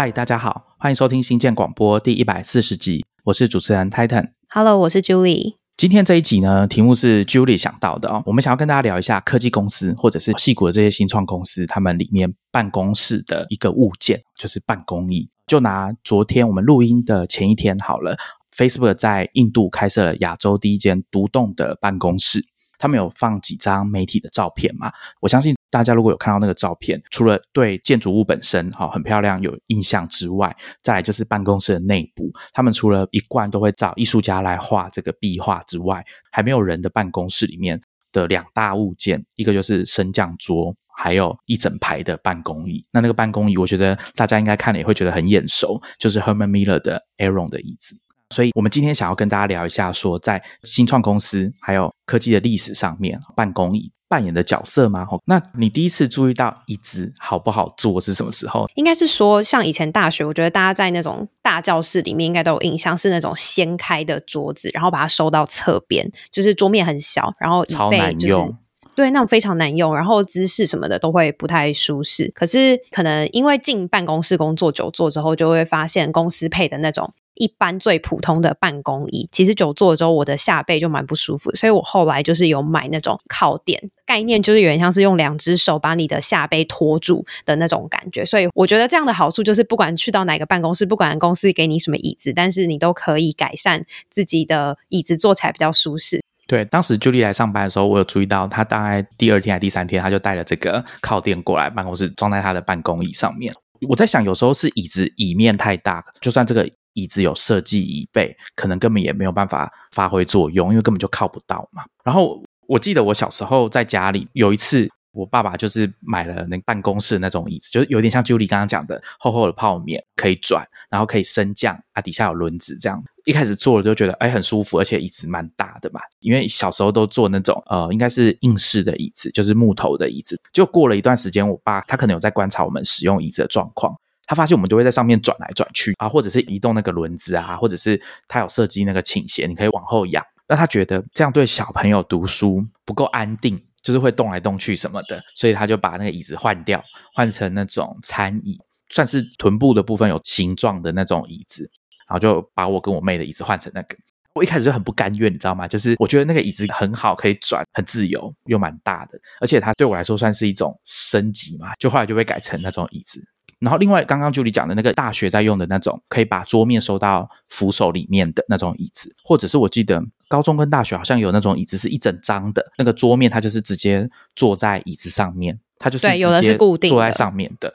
嗨，大家好，欢迎收听新建广播第一百四十集，我是主持人 Titan。Hello，我是 Julie。今天这一集呢，题目是 Julie 想到的哦。我们想要跟大家聊一下科技公司或者是戏骨的这些新创公司，他们里面办公室的一个物件，就是办公椅。就拿昨天我们录音的前一天好了，Facebook 在印度开设了亚洲第一间独栋的办公室。他们有放几张媒体的照片嘛？我相信大家如果有看到那个照片，除了对建筑物本身哈、很漂亮有印象之外，再来就是办公室的内部，他们除了一贯都会找艺术家来画这个壁画之外，还没有人的办公室里面的两大物件，一个就是升降桌，还有一整排的办公椅。那那个办公椅，我觉得大家应该看了也会觉得很眼熟，就是 Herman Miller 的 Aeron 的椅子。所以，我们今天想要跟大家聊一下，说在新创公司还有科技的历史上面，办公椅扮演的角色吗？吼，那你第一次注意到椅子好不好坐是什么时候？应该是说，像以前大学，我觉得大家在那种大教室里面应该都有印象，是那种掀开的桌子，然后把它收到侧边，就是桌面很小，然后椅超背就是难用。对，那种非常难用，然后姿势什么的都会不太舒适。可是可能因为进办公室工作久坐之后，就会发现公司配的那种一般最普通的办公椅，其实久坐之后我的下背就蛮不舒服，所以我后来就是有买那种靠垫，概念就是有点像是用两只手把你的下背托住的那种感觉。所以我觉得这样的好处就是，不管去到哪个办公室，不管公司给你什么椅子，但是你都可以改善自己的椅子坐起来比较舒适。对，当时 Julie 来上班的时候，我有注意到，她大概第二天还第三天，她就带了这个靠垫过来办公室，装在她的办公椅上面。我在想，有时候是椅子椅面太大，就算这个椅子有设计椅背，可能根本也没有办法发挥作用，因为根本就靠不到嘛。然后我记得我小时候在家里有一次，我爸爸就是买了那办公室那种椅子，就是有点像 Julie 刚刚讲的厚厚的泡面，可以转，然后可以升降啊，底下有轮子这样。一开始坐了就觉得哎很舒服，而且椅子蛮大的嘛，因为小时候都坐那种呃应该是硬式的椅子，就是木头的椅子。就过了一段时间，我爸他可能有在观察我们使用椅子的状况。他发现我们就会在上面转来转去啊，或者是移动那个轮子啊，或者是他有设计那个倾斜，你可以往后仰。那他觉得这样对小朋友读书不够安定，就是会动来动去什么的，所以他就把那个椅子换掉，换成那种餐椅，算是臀部的部分有形状的那种椅子，然后就把我跟我妹的椅子换成那个。我一开始就很不甘愿，你知道吗？就是我觉得那个椅子很好，可以转，很自由，又蛮大的，而且它对我来说算是一种升级嘛。就后来就被改成那种椅子。然后另外刚刚 Julie 讲的那个大学在用的那种，可以把桌面收到扶手里面的那种椅子，或者是我记得高中跟大学好像有那种椅子是一整张的，那个桌面它就是直接坐在椅子上面，它就是对有的直接是固定坐在上面的。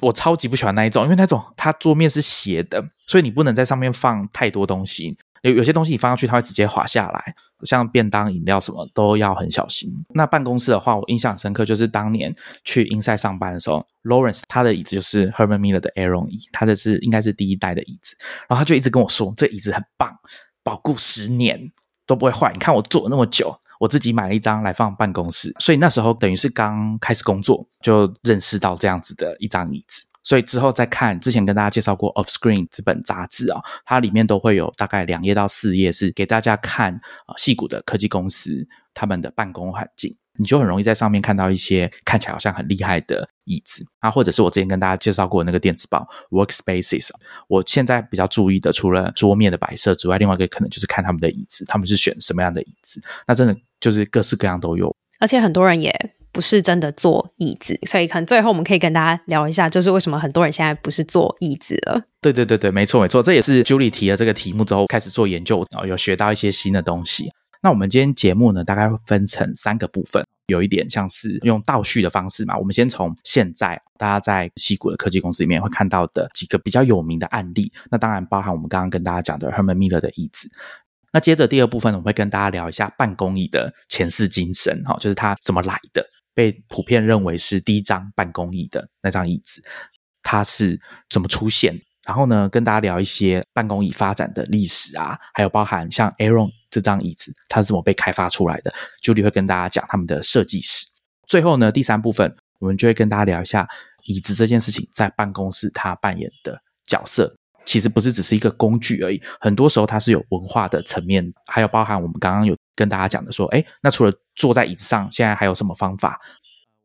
我超级不喜欢那一种，因为那种它桌面是斜的，所以你不能在上面放太多东西。有有些东西你放上去，它会直接滑下来，像便当、饮料什么都要很小心。那办公室的话，我印象深刻，就是当年去英赛上班的时候，Lawrence 他的椅子就是 Herman Miller 的 Aeron 椅，他的是应该是第一代的椅子，然后他就一直跟我说，这椅子很棒，保固十年都不会坏。你看我坐了那么久，我自己买了一张来放办公室，所以那时候等于是刚开始工作，就认识到这样子的一张椅子。所以之后再看，之前跟大家介绍过《Off Screen》这本杂志啊、它里面都会有大概两页到四页是给大家看啊，戏骨的科技公司他们的办公环境，你就很容易在上面看到一些看起来好像很厉害的椅子啊，或者是我之前跟大家介绍过那个电子报 Workspaces。我现在比较注意的，除了桌面的摆设之外，另外一个可能就是看他们的椅子，他们是选什么样的椅子，那真的就是各式各样都有。而且很多人也不是真的坐椅子，所以可能最后我们可以跟大家聊一下，就是为什么很多人现在不是坐椅子了。对对对对，没错没错，这也是 Julie 提了这个题目之后开始做研究，有学到一些新的东西。那我们今天节目呢，大概会分成三个部分，有一点像是用倒叙的方式嘛。我们先从现在大家在西谷的科技公司里面会看到的几个比较有名的案例，那当然包含我们刚刚跟大家讲的 Herman Miller 的椅子。那接着第二部分，我会跟大家聊一下办公椅的前世今生，哈，就是它怎么来的，被普遍认为是第一张办公椅的那张椅子，它是怎么出现？然后呢，跟大家聊一些办公椅发展的历史啊，还有包含像 Aaron 这张椅子，它是怎么被开发出来的？Julie 会跟大家讲他们的设计史。最后呢，第三部分我们就会跟大家聊一下椅子这件事情在办公室它扮演的角色。其实不是只是一个工具而已，很多时候它是有文化的层面，还有包含我们刚刚有跟大家讲的说，哎，那除了坐在椅子上，现在还有什么方法？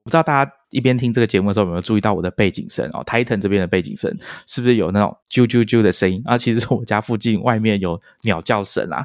不知道大家一边听这个节目的时候有没有注意到我的背景声哦？Titan 这边的背景声是不是有那种啾啾啾的声音啊？其实是我家附近外面有鸟叫声啊。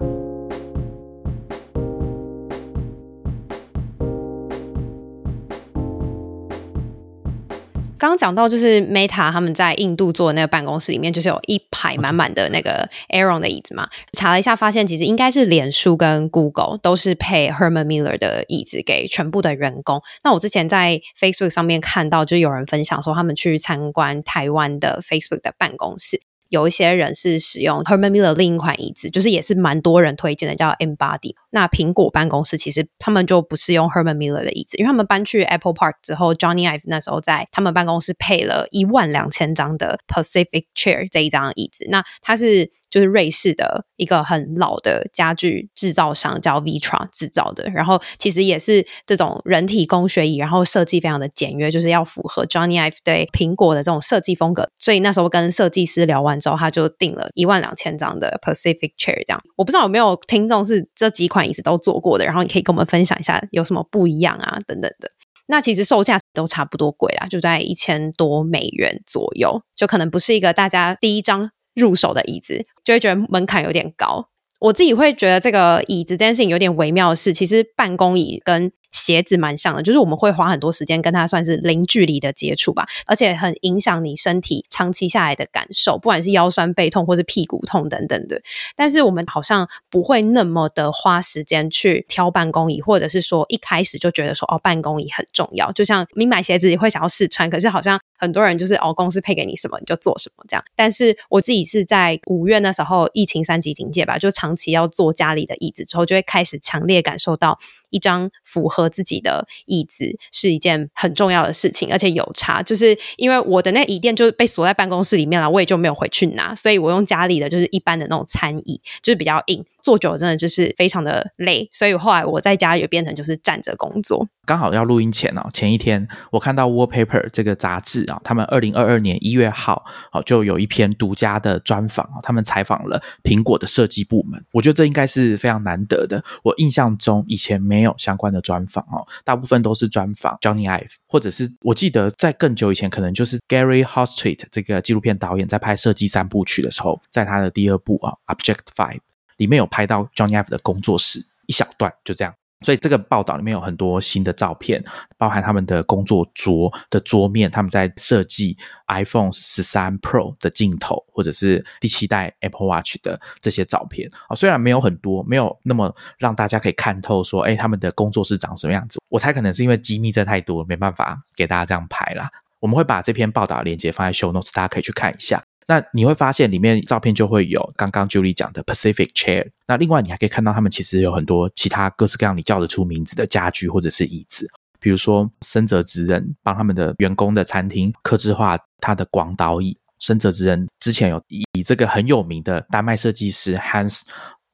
刚刚讲到，就是 Meta 他们在印度做的那个办公室里面，就是有一排满满的那个 Aron 的椅子嘛。查了一下，发现其实应该是脸书跟 Google 都是配 Herman Miller 的椅子给全部的员工。那我之前在 Facebook 上面看到，就有人分享说，他们去参观台湾的 Facebook 的办公室。有一些人是使用 Herman Miller 另一款椅子，就是也是蛮多人推荐的，叫 Embody。那苹果办公室其实他们就不是用 Herman Miller 的椅子，因为他们搬去 Apple Park 之后，Johnny Ive 那时候在他们办公室配了一万两千张的 Pacific Chair 这一张椅子。那它是。就是瑞士的一个很老的家具制造商叫 Vitra 制造的，然后其实也是这种人体工学椅，然后设计非常的简约，就是要符合 Johnny Ive 对苹果的这种设计风格。所以那时候跟设计师聊完之后，他就订了一万两千张的 Pacific Chair。这样，我不知道有没有听众是这几款椅子都做过的，然后你可以跟我们分享一下有什么不一样啊，等等的。那其实售价都差不多贵啦，就在一千多美元左右，就可能不是一个大家第一张。入手的椅子就会觉得门槛有点高，我自己会觉得这个椅子这件事情有点微妙的是，其实办公椅跟鞋子蛮像的，就是我们会花很多时间跟它算是零距离的接触吧，而且很影响你身体长期下来的感受，不管是腰酸背痛或是屁股痛等等的。但是我们好像不会那么的花时间去挑办公椅，或者是说一开始就觉得说哦，办公椅很重要。就像你买鞋子也会想要试穿，可是好像很多人就是哦，公司配给你什么你就做什么这样。但是我自己是在五月那时候疫情三级警戒吧，就长期要坐家里的椅子之后，就会开始强烈感受到。一张符合自己的椅子是一件很重要的事情，而且有差，就是因为我的那椅垫就是被锁在办公室里面了，我也就没有回去拿，所以我用家里的就是一般的那种餐椅，就是比较硬。坐久了真的就是非常的累，所以后来我在家也变成就是站着工作。刚好要录音前哦，前一天我看到《Wallpaper》这个杂志啊，他们二零二二年一月号哦就有一篇独家的专访啊，他们采访了苹果的设计部门。我觉得这应该是非常难得的。我印象中以前没有相关的专访哦，大部分都是专访 Johnny Ive，或者是我记得在更久以前，可能就是 Gary Hostreet 这个纪录片导演在拍设计三部曲的时候，在他的第二部啊《Object Five》。里面有拍到 Johnny Ive 的工作室一小段，就这样。所以这个报道里面有很多新的照片，包含他们的工作桌的桌面，他们在设计 iPhone 十三 Pro 的镜头，或者是第七代 Apple Watch 的这些照片啊。虽然没有很多，没有那么让大家可以看透，说哎，他们的工作室长什么样子。我猜可能是因为机密真太多，没办法给大家这样拍啦。我们会把这篇报道链接放在 Show Notes，大家可以去看一下。那你会发现里面照片就会有刚刚 Julie 讲的 Pacific Chair。那另外你还可以看到他们其实有很多其他各式各样你叫得出名字的家具或者是椅子，比如说深泽直人帮他们的员工的餐厅刻制化他的广岛椅。深泽直人之前有以这个很有名的丹麦设计师 Hans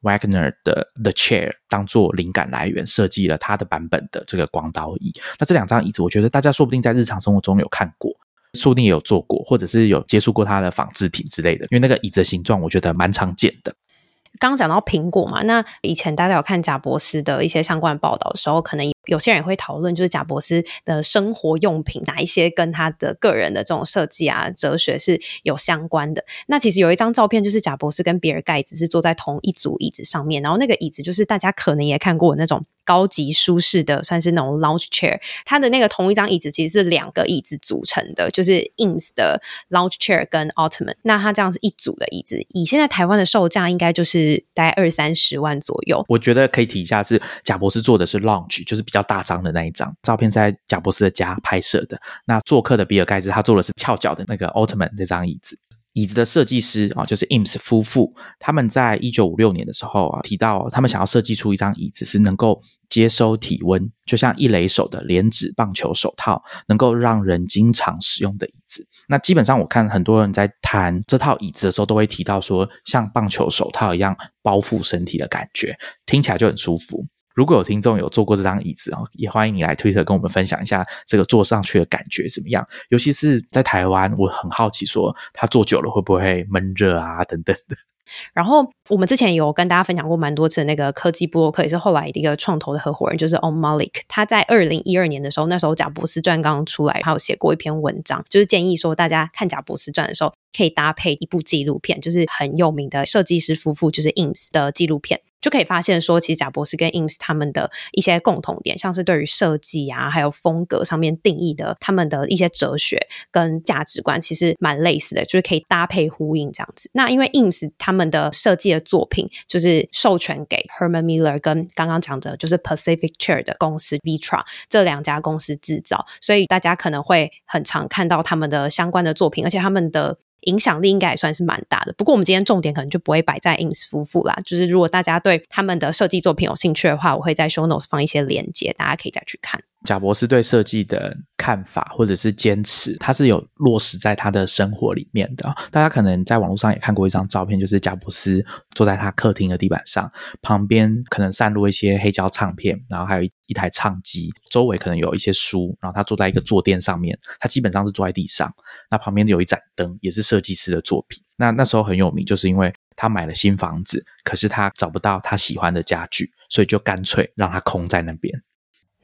Wagner 的 The Chair 当做灵感来源，设计了他的版本的这个广岛椅。那这两张椅子，我觉得大家说不定在日常生活中有看过。说不定有做过，或者是有接触过它的仿制品之类的，因为那个椅子的形状，我觉得蛮常见的。刚刚讲到苹果嘛，那以前大家有看贾博斯的一些相关报道的时候，可能有些人也会讨论，就是贾博斯的生活用品哪一些跟他的个人的这种设计啊、哲学是有相关的。那其实有一张照片，就是贾博斯跟比尔盖茨是坐在同一组椅子上面，然后那个椅子就是大家可能也看过那种。高级舒适的，算是那种 lounge chair。它的那个同一张椅子其实是两个椅子组成的，就是 ins 的 lounge chair 跟 ottoman。那它这样是一组的椅子，以现在台湾的售价应该就是大概二三十万左右。我觉得可以提一下，是贾博士做的是 lounge，就是比较大张的那一张照片，是在贾博士的家拍摄的。那做客的比尔盖茨，他做的是翘脚的那个 ottoman 这张椅子。椅子的设计师啊，就是 Ims 夫妇，他们在一九五六年的时候啊，提到他们想要设计出一张椅子是能够接收体温，就像一垒手的连指棒球手套，能够让人经常使用的椅子。那基本上我看很多人在谈这套椅子的时候，都会提到说，像棒球手套一样包覆身体的感觉，听起来就很舒服。如果有听众有坐过这张椅子啊，也欢迎你来推特跟我们分享一下这个坐上去的感觉怎么样。尤其是在台湾，我很好奇说，他坐久了会不会闷热啊等等的。然后我们之前有跟大家分享过蛮多次的那个科技布洛克，也是后来的一个创投的合伙人，就是 On Malik。他在二零一二年的时候，那时候贾博士传刚刚出来，他有写过一篇文章，就是建议说大家看贾博士传的时候，可以搭配一部纪录片，就是很有名的设计师夫妇，就是 Ins 的纪录片。就可以发现说，其实贾博士跟 Ins 他们的一些共同点，像是对于设计啊，还有风格上面定义的，他们的一些哲学跟价值观，其实蛮类似的，就是可以搭配呼应这样子。那因为 Ins 他们的设计的作品，就是授权给 Herman Miller 跟刚刚讲的，就是 Pacific Chair 的公司 Vitra 这两家公司制造，所以大家可能会很常看到他们的相关的作品，而且他们的。影响力应该也算是蛮大的，不过我们今天重点可能就不会摆在 Ins 夫妇啦。就是如果大家对他们的设计作品有兴趣的话，我会在 Show Notes 放一些链接，大家可以再去看。贾博士对设计的看法或者是坚持，他是有落实在他的生活里面的。大家可能在网络上也看过一张照片，就是贾博士坐在他客厅的地板上，旁边可能散落一些黑胶唱片，然后还有一一台唱机，周围可能有一些书，然后他坐在一个坐垫上面，他基本上是坐在地上。那旁边有一盏灯，也是设计师的作品。那那时候很有名，就是因为他买了新房子，可是他找不到他喜欢的家具，所以就干脆让它空在那边。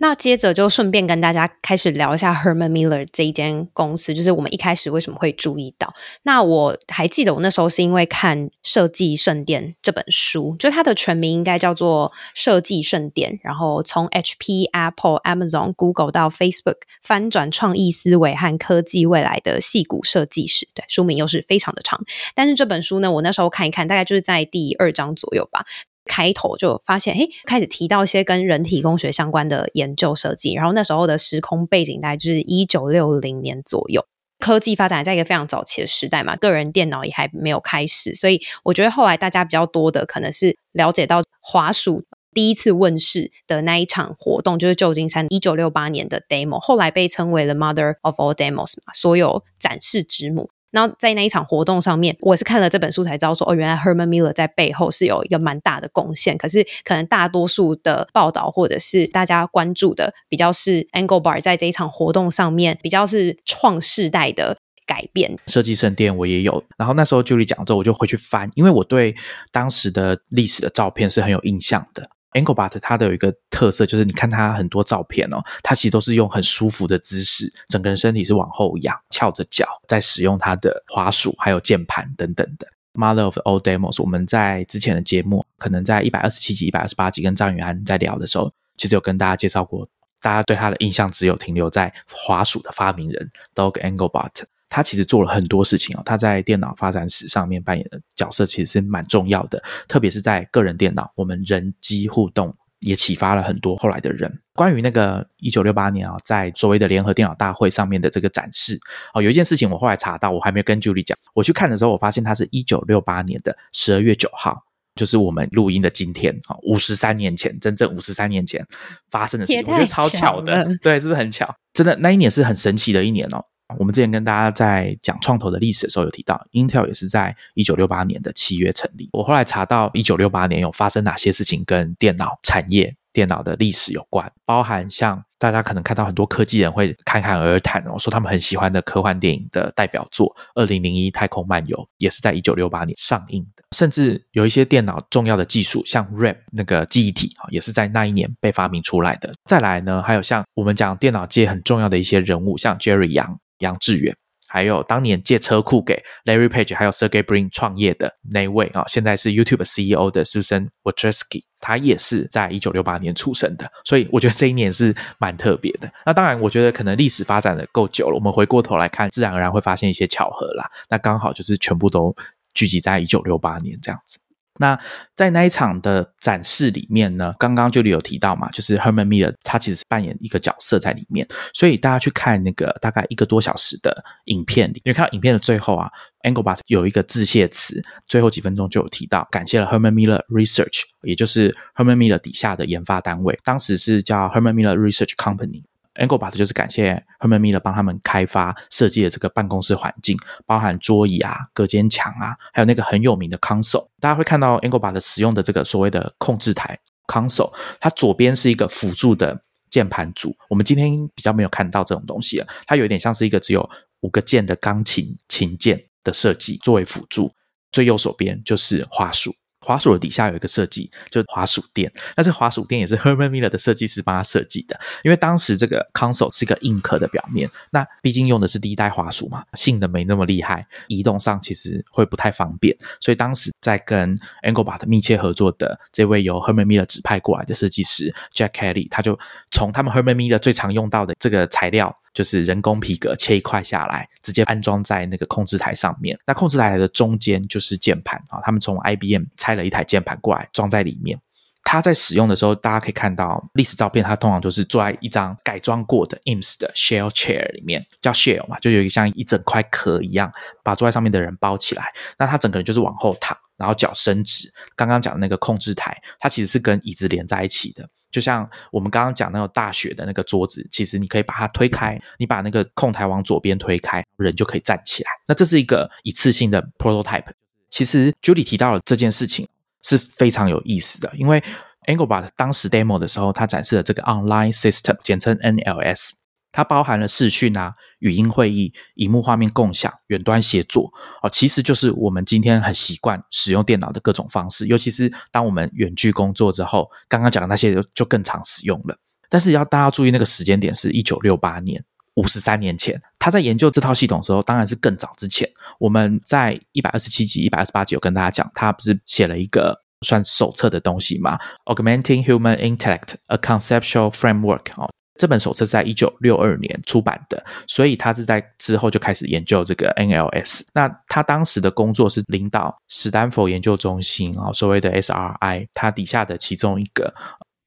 那接着就顺便跟大家开始聊一下 Herman Miller 这一间公司，就是我们一开始为什么会注意到？那我还记得我那时候是因为看《设计圣殿》这本书，就它的全名应该叫做《设计圣殿》，然后从 HP、Apple、Amazon、Google 到 Facebook，翻转创意思维和科技未来的戏骨设计史。对，书名又是非常的长，但是这本书呢，我那时候看一看，大概就是在第二章左右吧。开头就发现，嘿，开始提到一些跟人体工学相关的研究设计。然后那时候的时空背景大概就是一九六零年左右，科技发展在一个非常早期的时代嘛，个人电脑也还没有开始。所以我觉得后来大家比较多的可能是了解到华鼠第一次问世的那一场活动，就是旧金山一九六八年的 demo，后来被称为了 Mother of all demos 嘛，所有展示之母。然后在那一场活动上面，我是看了这本书才知道说，哦，原来 Herman Miller 在背后是有一个蛮大的贡献。可是可能大多数的报道或者是大家关注的，比较是 Engelbart 在这一场活动上面比较是创世代的改变。设计圣殿我也有，然后那时候 Julie 讲之后，我就回去翻，因为我对当时的历史的照片是很有印象的。Anglebot，它的有一个特色，就是你看它很多照片哦，它其实都是用很舒服的姿势，整个人身体是往后仰，翘着脚，在使用它的滑鼠还有键盘等等的。Mother of all demos，我们在之前的节目，可能在一百二十七集、一百二十八集跟张宇安在聊的时候，其实有跟大家介绍过，大家对他的印象只有停留在滑鼠的发明人 Dog Anglebot。他其实做了很多事情哦，他在电脑发展史上面扮演的角色其实是蛮重要的，特别是在个人电脑，我们人机互动也启发了很多后来的人。关于那个一九六八年啊，在所谓的联合电脑大会上面的这个展示哦，有一件事情我后来查到，我还没跟 Julie 讲，我去看的时候，我发现它是一九六八年的十二月九号，就是我们录音的今天啊，五十三年前，真正五十三年前发生的事情，我觉得超巧的，对，是不是很巧？真的，那一年是很神奇的一年哦。我们之前跟大家在讲创投的历史的时候，有提到 Intel 也是在一九六八年的七月成立。我后来查到一九六八年有发生哪些事情跟电脑产业、电脑的历史有关，包含像大家可能看到很多科技人会侃侃而谈哦，说他们很喜欢的科幻电影的代表作《二零零一太空漫游》也是在一九六八年上映的。甚至有一些电脑重要的技术，像 RAM 那个记忆体啊，也是在那一年被发明出来的。再来呢，还有像我们讲电脑界很重要的一些人物，像 Jerry Yang。杨致远，还有当年借车库给 Larry Page 还有 Sergey Brin 创业的那位啊，现在是 YouTube CEO 的 Susan Wojcicki，他也是在一九六八年出生的，所以我觉得这一年是蛮特别的。那当然，我觉得可能历史发展的够久了，我们回过头来看，自然而然会发现一些巧合啦。那刚好就是全部都聚集在一九六八年这样子。那在那一场的展示里面呢，刚刚就里有提到嘛，就是 Herman Miller 他其实是扮演一个角色在里面，所以大家去看那个大概一个多小时的影片里，因为看到影片的最后啊，Engelbart 有一个致谢词，最后几分钟就有提到感谢了 Herman Miller Research，也就是 Herman Miller 底下的研发单位，当时是叫 Herman Miller Research Company。Engelbart 就是感谢 Herman Miller 帮他们开发设计的这个办公室环境，包含桌椅啊、隔间墙啊，还有那个很有名的 console。大家会看到 Engelbart 使用的这个所谓的控制台 console，它左边是一个辅助的键盘组。我们今天比较没有看到这种东西了，它有点像是一个只有五个键的钢琴琴键的设计作为辅助。最右手边就是花束。滑鼠的底下有一个设计，就是滑鼠垫。那这滑鼠垫也是 Herman Miller 的设计师帮他设计的，因为当时这个 console 是一个硬壳的表面，那毕竟用的是第一代滑鼠嘛，性能没那么厉害，移动上其实会不太方便，所以当时在跟 Engelbart 密切合作的这位由 Herman Miller 指派过来的设计师 Jack Kelly，他就从他们 Herman Miller 最常用到的这个材料。就是人工皮革切一块下来，直接安装在那个控制台上面。那控制台的中间就是键盘啊，他们从 IBM 拆了一台键盘过来装在里面。他在使用的时候，大家可以看到历史照片，他通常都是坐在一张改装过的 IMS 的 shell chair 里面，叫 shell 嘛，就有一个像一整块壳一样，把坐在上面的人包起来。那他整个人就是往后躺，然后脚伸直。刚刚讲的那个控制台，它其实是跟椅子连在一起的。就像我们刚刚讲那种大雪的那个桌子，其实你可以把它推开，你把那个控台往左边推开，人就可以站起来。那这是一个一次性的 prototype。其实 Julie 提到了这件事情是非常有意思的，因为 Angle b a t 当时 demo 的时候，他展示了这个 online system，简称 NLS。它包含了视讯啊、语音会议、荧幕画面共享、远端协作哦，其实就是我们今天很习惯使用电脑的各种方式。尤其是当我们远距工作之后，刚刚讲的那些就就更常使用了。但是要大家注意，那个时间点是一九六八年，五十三年前。他在研究这套系统的时候，当然是更早之前。我们在一百二十七集、一百二十八集有跟大家讲，他不是写了一个算手册的东西吗？Augmenting Human Intellect: A Conceptual Framework 哦。这本手册在一九六二年出版的，所以他是在之后就开始研究这个 NLS。那他当时的工作是领导史丹佛研究中心啊，所谓的 SRI，他底下的其中一个。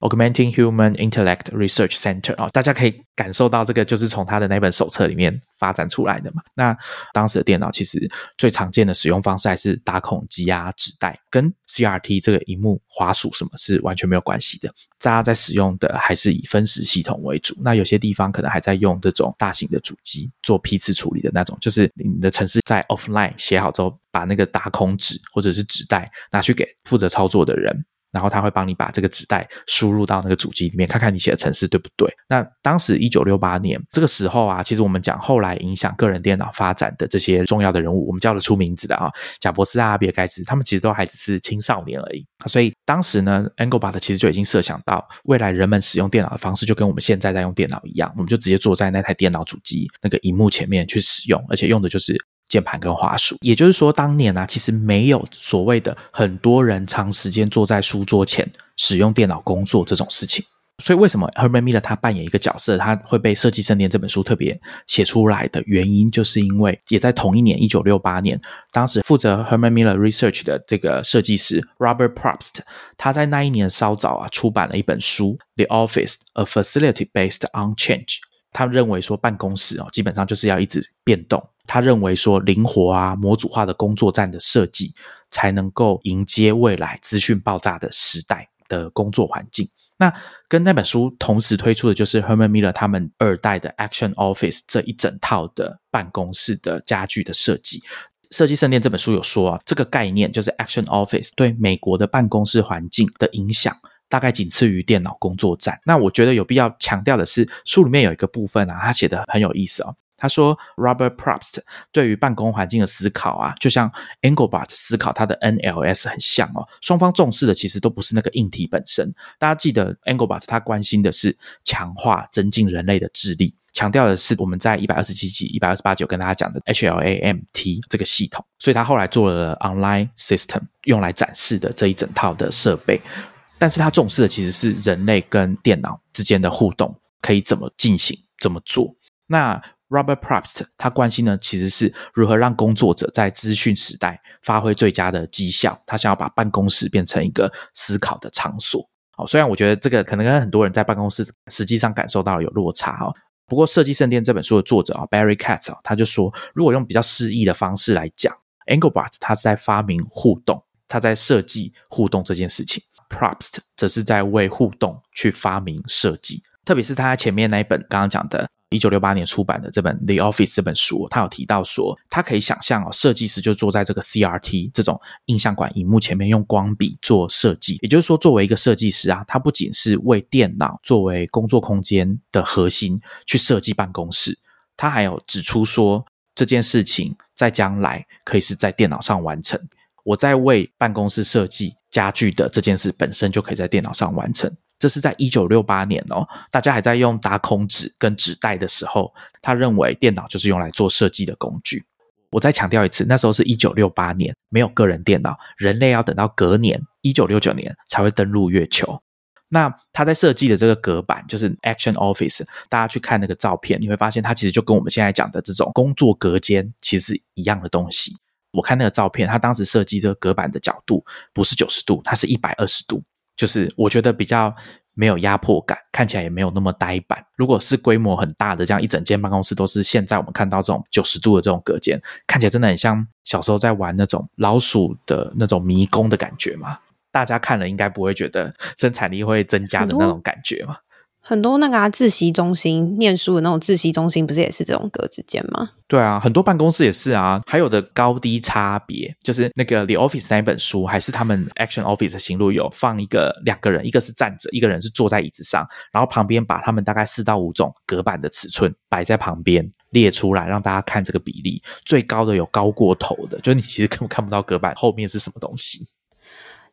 Augmenting Human Intellect Research Center 啊，大家可以感受到这个就是从他的那本手册里面发展出来的嘛。那当时的电脑其实最常见的使用方式还是打孔机啊、纸袋，跟 CRT 这个荧幕、滑鼠什么是完全没有关系的。大家在使用的还是以分时系统为主。那有些地方可能还在用这种大型的主机做批次处理的那种，就是你的程式在 offline 写好之后，把那个打孔纸或者是纸袋拿去给负责操作的人。然后他会帮你把这个纸袋输入到那个主机里面，看看你写的程式对不对。那当时一九六八年这个时候啊，其实我们讲后来影响个人电脑发展的这些重要的人物，我们叫得出名字的啊，贾伯斯啊、比尔盖茨，他们其实都还只是青少年而已。所以当时呢，Engelbart 其实就已经设想到未来人们使用电脑的方式，就跟我们现在在用电脑一样，我们就直接坐在那台电脑主机那个荧幕前面去使用，而且用的就是。键盘跟滑鼠，也就是说，当年啊，其实没有所谓的很多人长时间坐在书桌前使用电脑工作这种事情。所以，为什么 Herman Miller 他扮演一个角色，他会被《设计圣殿》这本书特别写出来的原因，就是因为也在同一年，一九六八年，当时负责 Herman Miller Research 的这个设计师 Robert Probst，他在那一年稍早啊出版了一本书《The Office: A Facility Based on Change》。他认为说，办公室哦，基本上就是要一直变动。他认为说，灵活啊、模组化的工作站的设计，才能够迎接未来资讯爆炸的时代的工作环境。那跟那本书同时推出的就是 Herman Miller 他们二代的 Action Office 这一整套的办公室的家具的设计。设计圣殿这本书有说啊，这个概念就是 Action Office 对美国的办公室环境的影响，大概仅次于电脑工作站。那我觉得有必要强调的是，书里面有一个部分啊，他写的很有意思哦。他说，Robert Probst 对于办公环境的思考啊，就像 Engelbart 思考他的 NLS 很像哦。双方重视的其实都不是那个硬体本身。大家记得 Engelbart 他关心的是强化、增进人类的智力，强调的是我们在一百二十七集、一百二十八集跟大家讲的 HLAMT 这个系统。所以他后来做了 Online System 用来展示的这一整套的设备。但是他重视的其实是人类跟电脑之间的互动可以怎么进行、怎么做。那 Robert Probst 他关心呢，其实是如何让工作者在资讯时代发挥最佳的绩效。他想要把办公室变成一个思考的场所。好，虽然我觉得这个可能跟很多人在办公室实际上感受到有落差哈。不过，《设计圣殿》这本书的作者啊，Barry Katz 啊，他就说，如果用比较诗意的方式来讲，Engelbart 他是在发明互动，他在设计互动这件事情；Probst 则是在为互动去发明设计。特别是他前面那一本刚刚讲的。一九六八年出版的这本《The Office》这本书，他有提到说，他可以想象哦，设计师就坐在这个 CRT 这种印象馆荧幕前面，用光笔做设计。也就是说，作为一个设计师啊，他不仅是为电脑作为工作空间的核心去设计办公室，他还有指出说，这件事情在将来可以是在电脑上完成。我在为办公室设计家具的这件事本身就可以在电脑上完成。这是在一九六八年哦，大家还在用打孔纸跟纸袋的时候，他认为电脑就是用来做设计的工具。我再强调一次，那时候是一九六八年，没有个人电脑，人类要等到隔年一九六九年才会登陆月球。那他在设计的这个隔板就是 Action Office，大家去看那个照片，你会发现它其实就跟我们现在讲的这种工作隔间其实一样的东西。我看那个照片，他当时设计这个隔板的角度不是九十度，它是一百二十度，就是我觉得比较没有压迫感，看起来也没有那么呆板。如果是规模很大的，这样一整间办公室都是现在我们看到这种九十度的这种隔间，看起来真的很像小时候在玩那种老鼠的那种迷宫的感觉嘛。大家看了应该不会觉得 生产力会增加的那种感觉嘛？很多那个啊自习中心念书的那种自习中心，不是也是这种格子间吗？对啊，很多办公室也是啊。还有的高低差别，就是那个《The Office》那本书，还是他们《Action Office》的行路有放一个两个人，一个是站着，一个人是坐在椅子上，然后旁边把他们大概四到五种隔板的尺寸摆在旁边列出来，让大家看这个比例。最高的有高过头的，就是你其实根本看不到隔板后面是什么东西。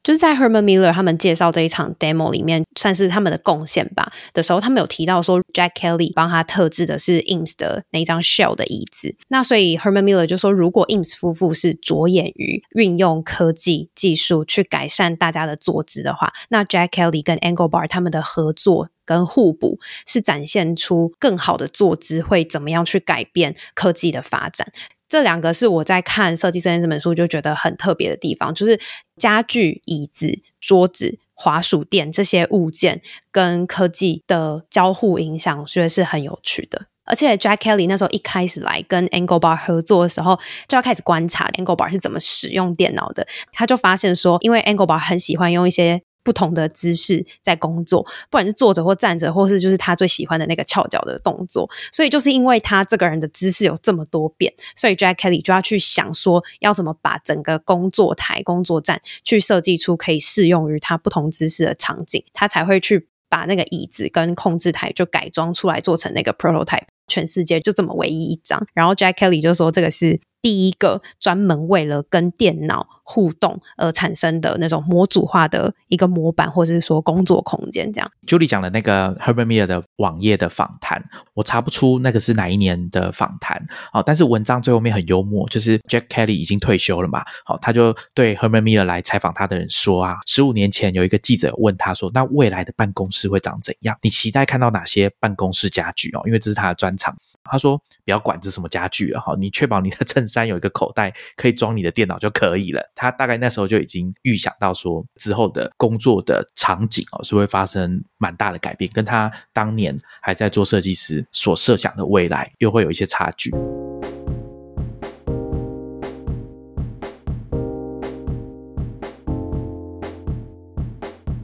就是在 Herman Miller 他们介绍这一场 demo 里面，算是他们的贡献吧的时候，他们有提到说，Jack Kelly 帮他特制的是 Inks 的那张 Shell 的椅子。那所以 Herman Miller 就说，如果 Inks 夫妇是着眼于运用科技技术去改善大家的坐姿的话，那 Jack Kelly 跟 Engelbart 他们的合作跟互补，是展现出更好的坐姿会怎么样去改变科技的发展。这两个是我在看《设计师》这本书就觉得很特别的地方，就是家具、椅子、桌子、滑鼠垫这些物件跟科技的交互影响，我觉得是很有趣的。而且 Jack Kelly 那时候一开始来跟 Anglebar 合作的时候，就要开始观察 Anglebar 是怎么使用电脑的。他就发现说，因为 Anglebar 很喜欢用一些。不同的姿势在工作，不管是坐着或站着，或是就是他最喜欢的那个翘脚的动作。所以就是因为他这个人的姿势有这么多变，所以 Jack Kelly 就要去想说，要怎么把整个工作台、工作站去设计出可以适用于他不同姿势的场景，他才会去把那个椅子跟控制台就改装出来，做成那个 prototype。全世界就这么唯一一张。然后 Jack Kelly 就说，这个是。第一个专门为了跟电脑互动而产生的那种模组化的一个模板，或者是说工作空间，这样。Julie 讲的那个 Herman Miller 的网页的访谈，我查不出那个是哪一年的访谈哦，但是文章最后面很幽默，就是 Jack Kelly 已经退休了嘛，好，他就对 Herman Miller 来采访他的人说啊，十五年前有一个记者问他说，那未来的办公室会长怎样？你期待看到哪些办公室家具哦？因为这是他的专长。他说：“不要管这什么家具了哈，你确保你的衬衫有一个口袋可以装你的电脑就可以了。”他大概那时候就已经预想到说，之后的工作的场景哦是会发生蛮大的改变，跟他当年还在做设计师所设想的未来又会有一些差距。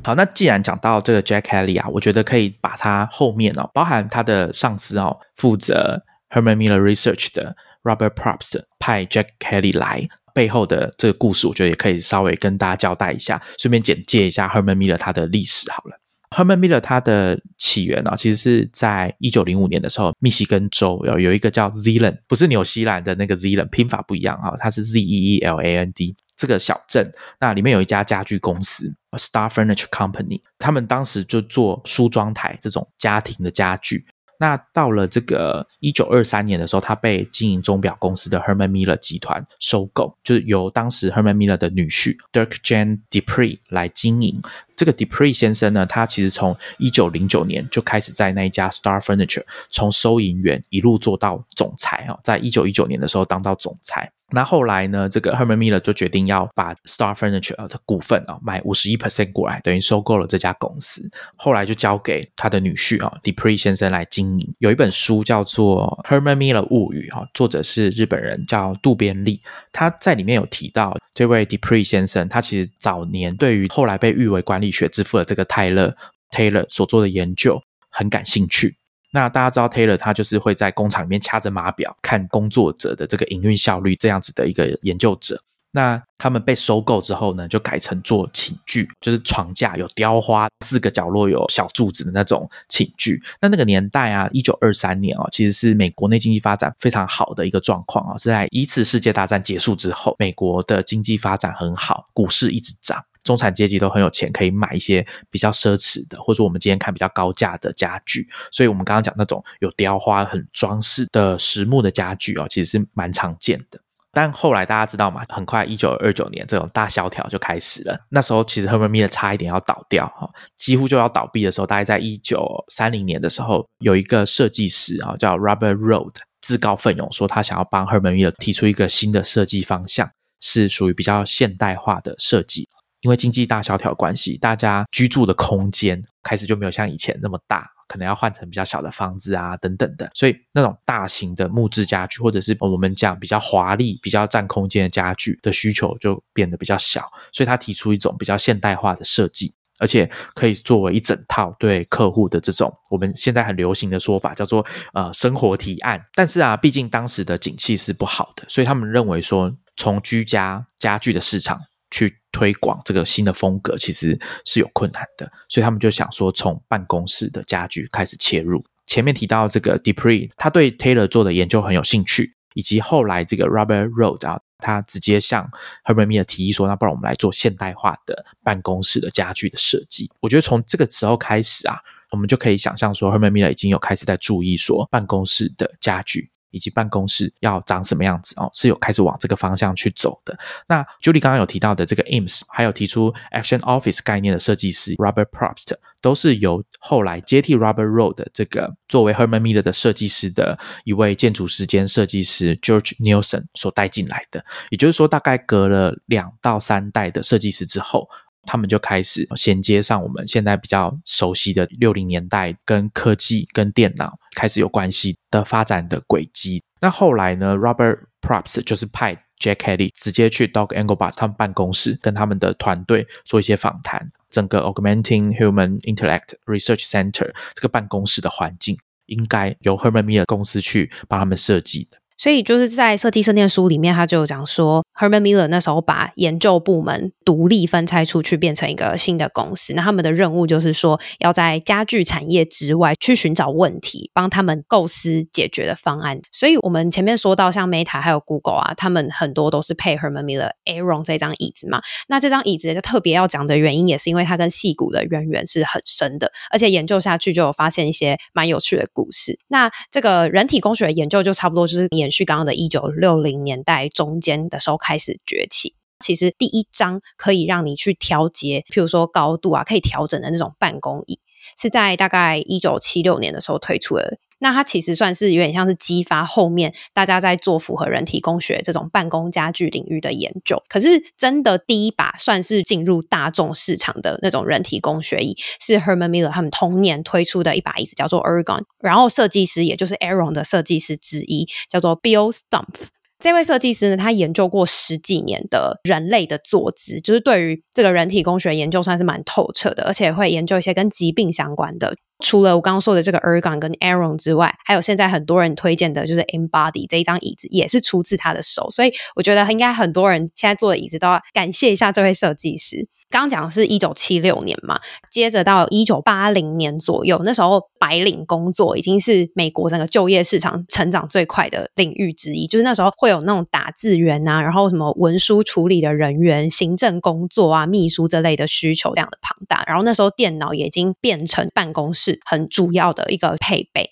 好，那既然讲到这个 Jack Kelly 啊，我觉得可以把他后面哦，包含他的上司哦，负责 Herman Miller Research 的 Robert Probst 派 Jack Kelly 来背后的这个故事，我觉得也可以稍微跟大家交代一下，顺便简介一下 Herman Miller 他的历史好了。Herman Miller 他的起源呢，其实是在一九零五年的时候，密西根州有有一个叫 Zealand，不是纽西兰的那个 Zealand，拼法不一样啊，它是 Z E E L A N D。这个小镇，那里面有一家家具公司，Star Furniture Company，他们当时就做梳妆台这种家庭的家具。那到了这个一九二三年的时候，他被经营钟表公司的 Herman Miller 集团收购，就是由当时 Herman Miller 的女婿 Dirk Jan Depre 来经营。这个 Depre 先生呢，他其实从一九零九年就开始在那一家 Star Furniture 从收银员一路做到总裁啊，在一九一九年的时候当到总裁。那后来呢？这个 Herman Miller 就决定要把 Star Furniture 的股份啊买五十一 percent 过来，等于收购了这家公司。后来就交给他的女婿啊 Depre 先生来经营。有一本书叫做《Herman Miller 物语》哈，作者是日本人叫渡边利。他在里面有提到，这位 Depre 先生，他其实早年对于后来被誉为管理学之父的这个泰勒 Taylor 所做的研究很感兴趣。那大家知道 Taylor 他就是会在工厂里面掐着码表看工作者的这个营运效率这样子的一个研究者。那他们被收购之后呢，就改成做寝具，就是床架有雕花，四个角落有小柱子的那种寝具。那那个年代啊，一九二三年哦，其实是美国内经济发展非常好的一个状况啊，是在一次世界大战结束之后，美国的经济发展很好，股市一直涨，中产阶级都很有钱，可以买一些比较奢侈的，或者说我们今天看比较高价的家具。所以，我们刚刚讲那种有雕花、很装饰的实木的家具哦，其实是蛮常见的。但后来大家知道嘛，很快一九二九年这种大萧条就开始了。那时候其实 Herman Miller 差一点要倒掉哈，几乎就要倒闭的时候，大概在一九三零年的时候，有一个设计师啊叫 Robert Road 自告奋勇说他想要帮 Herman Mee 提出一个新的设计方向，是属于比较现代化的设计。因为经济大萧条关系，大家居住的空间开始就没有像以前那么大。可能要换成比较小的房子啊，等等的，所以那种大型的木质家具，或者是我们讲比较华丽、比较占空间的家具的需求就变得比较小，所以他提出一种比较现代化的设计，而且可以作为一整套对客户的这种我们现在很流行的说法，叫做呃生活提案。但是啊，毕竟当时的景气是不好的，所以他们认为说从居家家具的市场。去推广这个新的风格其实是有困难的，所以他们就想说从办公室的家具开始切入。前面提到这个 Depre，他对 Taylor 做的研究很有兴趣，以及后来这个 Robert Rhodes 啊，他直接向 Herman Miller 提议说，那不然我们来做现代化的办公室的家具的设计。我觉得从这个时候开始啊，我们就可以想象说，Herman Miller 已经有开始在注意说办公室的家具。以及办公室要长什么样子哦，是有开始往这个方向去走的。那 Julie 刚刚有提到的这个 IMS，还有提出 Action Office 概念的设计师 Robert Probst，都是由后来接替 Robert Road 的这个作为 Herman Miller 的设计师的一位建筑师兼设计师 George Nielsen 所带进来的。也就是说，大概隔了两到三代的设计师之后。他们就开始衔接上我们现在比较熟悉的六零年代跟科技、跟电脑开始有关系的发展的轨迹。那后来呢，Robert Probst 就是派 Jack Kelly 直接去 Dog Engelbart 他们办公室，跟他们的团队做一些访谈。整个 Augmenting Human Intellect Research Center 这个办公室的环境，应该由 Herman Miller 公司去帮他们设计的。所以就是在设计设计书里面，他就讲说，Herman Miller 那时候把研究部门独立分拆出去，变成一个新的公司。那他们的任务就是说，要在家具产业之外去寻找问题，帮他们构思解决的方案。所以我们前面说到，像 Meta 还有 Google 啊，他们很多都是配 Herman Miller Aeron 这张椅子嘛。那这张椅子就特别要讲的原因，也是因为它跟戏骨的渊源是很深的，而且研究下去就有发现一些蛮有趣的故事。那这个人体工学的研究就差不多就是延。续刚刚的一九六零年代中间的时候开始崛起。其实第一张可以让你去调节，譬如说高度啊，可以调整的那种办公椅，是在大概一九七六年的时候推出的。那它其实算是有点像是激发后面大家在做符合人体工学这种办公家具领域的研究。可是真的第一把算是进入大众市场的那种人体工学椅，是 Herman Miller 他们同年推出的一把椅子，叫做 Ergon。然后设计师也就是 Aaron 的设计师之一，叫做 Bill Stump。这位设计师呢，他研究过十几年的人类的坐姿，就是对于这个人体工学研究算是蛮透彻的，而且会研究一些跟疾病相关的。除了我刚刚说的这个 Ergon 跟 Aaron 之外，还有现在很多人推荐的就是 Embody 这一张椅子，也是出自他的手。所以我觉得应该很多人现在坐的椅子都要感谢一下这位设计师。刚刚讲的是一九七六年嘛，接着到一九八零年左右，那时候白领工作已经是美国整个就业市场成长最快的领域之一。就是那时候会有那种打字员啊，然后什么文书处理的人员、行政工作啊、秘书这类的需求量的庞大。然后那时候电脑也已经变成办公室很主要的一个配备。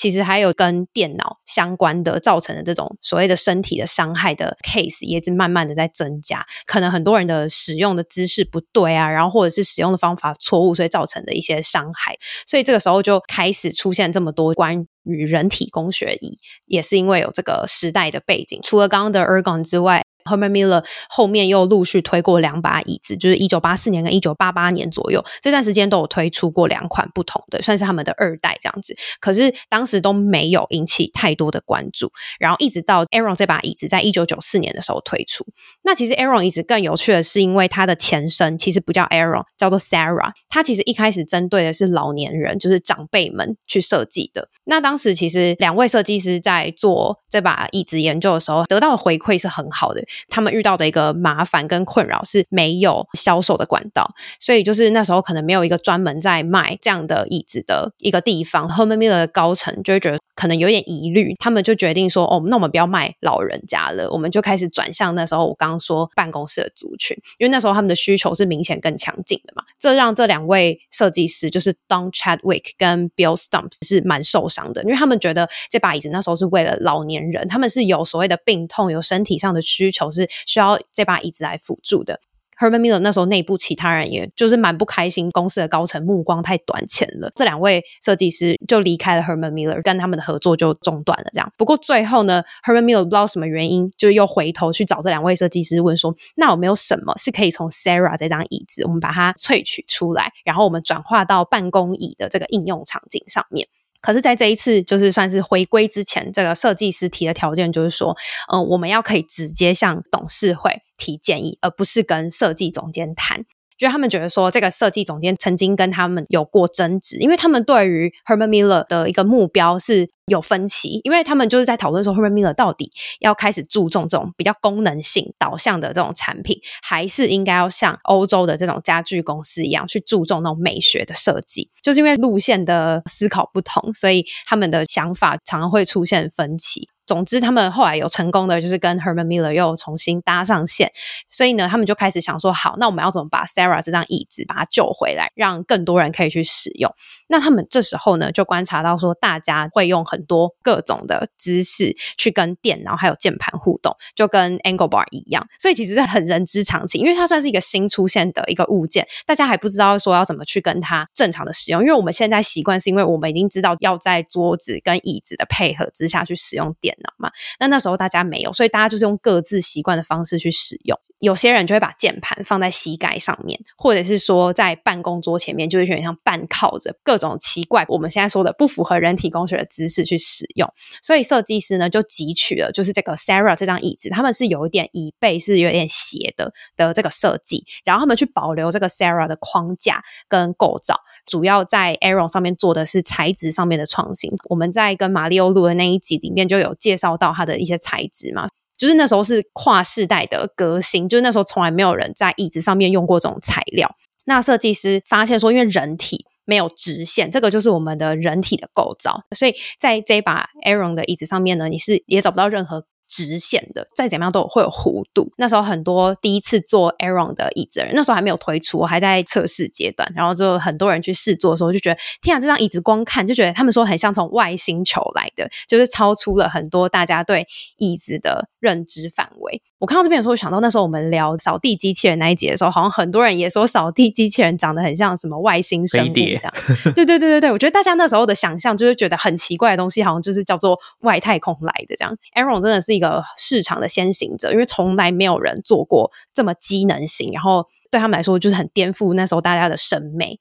其实还有跟电脑相关的造成的这种所谓的身体的伤害的 case，也是慢慢的在增加。可能很多人的使用的姿势不对啊，然后或者是使用的方法错误，所以造成的一些伤害。所以这个时候就开始出现这么多关于人体工学椅，也是因为有这个时代的背景。除了刚刚的 ergon 之外。Herman Miller 后面又陆续推过两把椅子，就是一九八四年跟一九八八年左右这段时间都有推出过两款不同的，算是他们的二代这样子。可是当时都没有引起太多的关注。然后一直到 Aaron 这把椅子在一九九四年的时候推出。那其实 Aaron 椅子更有趣的是，因为它的前身其实不叫 Aaron，叫做 Sarah。它其实一开始针对的是老年人，就是长辈们去设计的。那当时其实两位设计师在做这把椅子研究的时候，得到的回馈是很好的。他们遇到的一个麻烦跟困扰是没有销售的管道，所以就是那时候可能没有一个专门在卖这样的椅子的一个地方。Herman Miller 的高层就会觉得可能有点疑虑，他们就决定说：“哦，那我们不要卖老人家了，我们就开始转向那时候我刚刚说办公室的族群，因为那时候他们的需求是明显更强劲的嘛。”这让这两位设计师就是 Don Chadwick 跟 Bill Stump 是蛮受伤的，因为他们觉得这把椅子那时候是为了老年人，他们是有所谓的病痛、有身体上的需求，是需要这把椅子来辅助的。Herman Miller 那时候内部其他人也就是蛮不开心，公司的高层目光太短浅了。这两位设计师就离开了 Herman Miller，跟他们的合作就中断了。这样，不过最后呢，Herman Miller 不知道什么原因，就又回头去找这两位设计师问说：“那有没有什么是可以从 Sarah 这张椅子，我们把它萃取出来，然后我们转化到办公椅的这个应用场景上面？”可是，在这一次就是算是回归之前，这个设计师提的条件就是说，嗯，我们要可以直接向董事会提建议，而不是跟设计总监谈。就他们觉得说，这个设计总监曾经跟他们有过争执，因为他们对于 Herman Miller 的一个目标是有分歧，因为他们就是在讨论说，Herman Miller 到底要开始注重这种比较功能性导向的这种产品，还是应该要像欧洲的这种家具公司一样去注重那种美学的设计？就是因为路线的思考不同，所以他们的想法常常会出现分歧。总之，他们后来有成功的，就是跟 Herman Miller 又重新搭上线，所以呢，他们就开始想说，好，那我们要怎么把 Sarah 这张椅子把它救回来，让更多人可以去使用？那他们这时候呢，就观察到说，大家会用很多各种的姿势去跟电脑还有键盘互动，就跟 Angle Bar 一样，所以其实是很人之常情，因为它算是一个新出现的一个物件，大家还不知道说要怎么去跟它正常的使用，因为我们现在习惯是因为我们已经知道要在桌子跟椅子的配合之下去使用电。嘛，那那时候大家没有，所以大家就是用各自习惯的方式去使用。有些人就会把键盘放在膝盖上面，或者是说在办公桌前面，就是有点像半靠着，各种奇怪我们现在说的不符合人体工学的姿势去使用。所以设计师呢就汲取了就是这个 Sarah 这张椅子，他们是有一点椅背是有点斜的的这个设计，然后他们去保留这个 Sarah 的框架跟构造，主要在 Aaron 上面做的是材质上面的创新。我们在跟马里奥录的那一集里面就有介绍到它的一些材质嘛。就是那时候是跨世代的革新，就是那时候从来没有人在椅子上面用过这种材料。那设计师发现说，因为人体没有直线，这个就是我们的人体的构造，所以在这把 Aaron 的椅子上面呢，你是也找不到任何。直线的，再怎么样都会有弧度。那时候很多第一次坐 Aaron 的椅子人，那时候还没有推出，还在测试阶段。然后就很多人去试坐的时候，就觉得天啊，这张椅子光看就觉得他们说很像从外星球来的，就是超出了很多大家对椅子的认知范围。我看到这边的时候，想到那时候我们聊扫地机器人那一节的时候，好像很多人也说扫地机器人长得很像什么外星生物这样。对对对对对，我觉得大家那时候的想象就是觉得很奇怪的东西，好像就是叫做外太空来的这样。Aaron 真的是一个市场的先行者，因为从来没有人做过这么机能型，然后对他们来说就是很颠覆那时候大家的审美。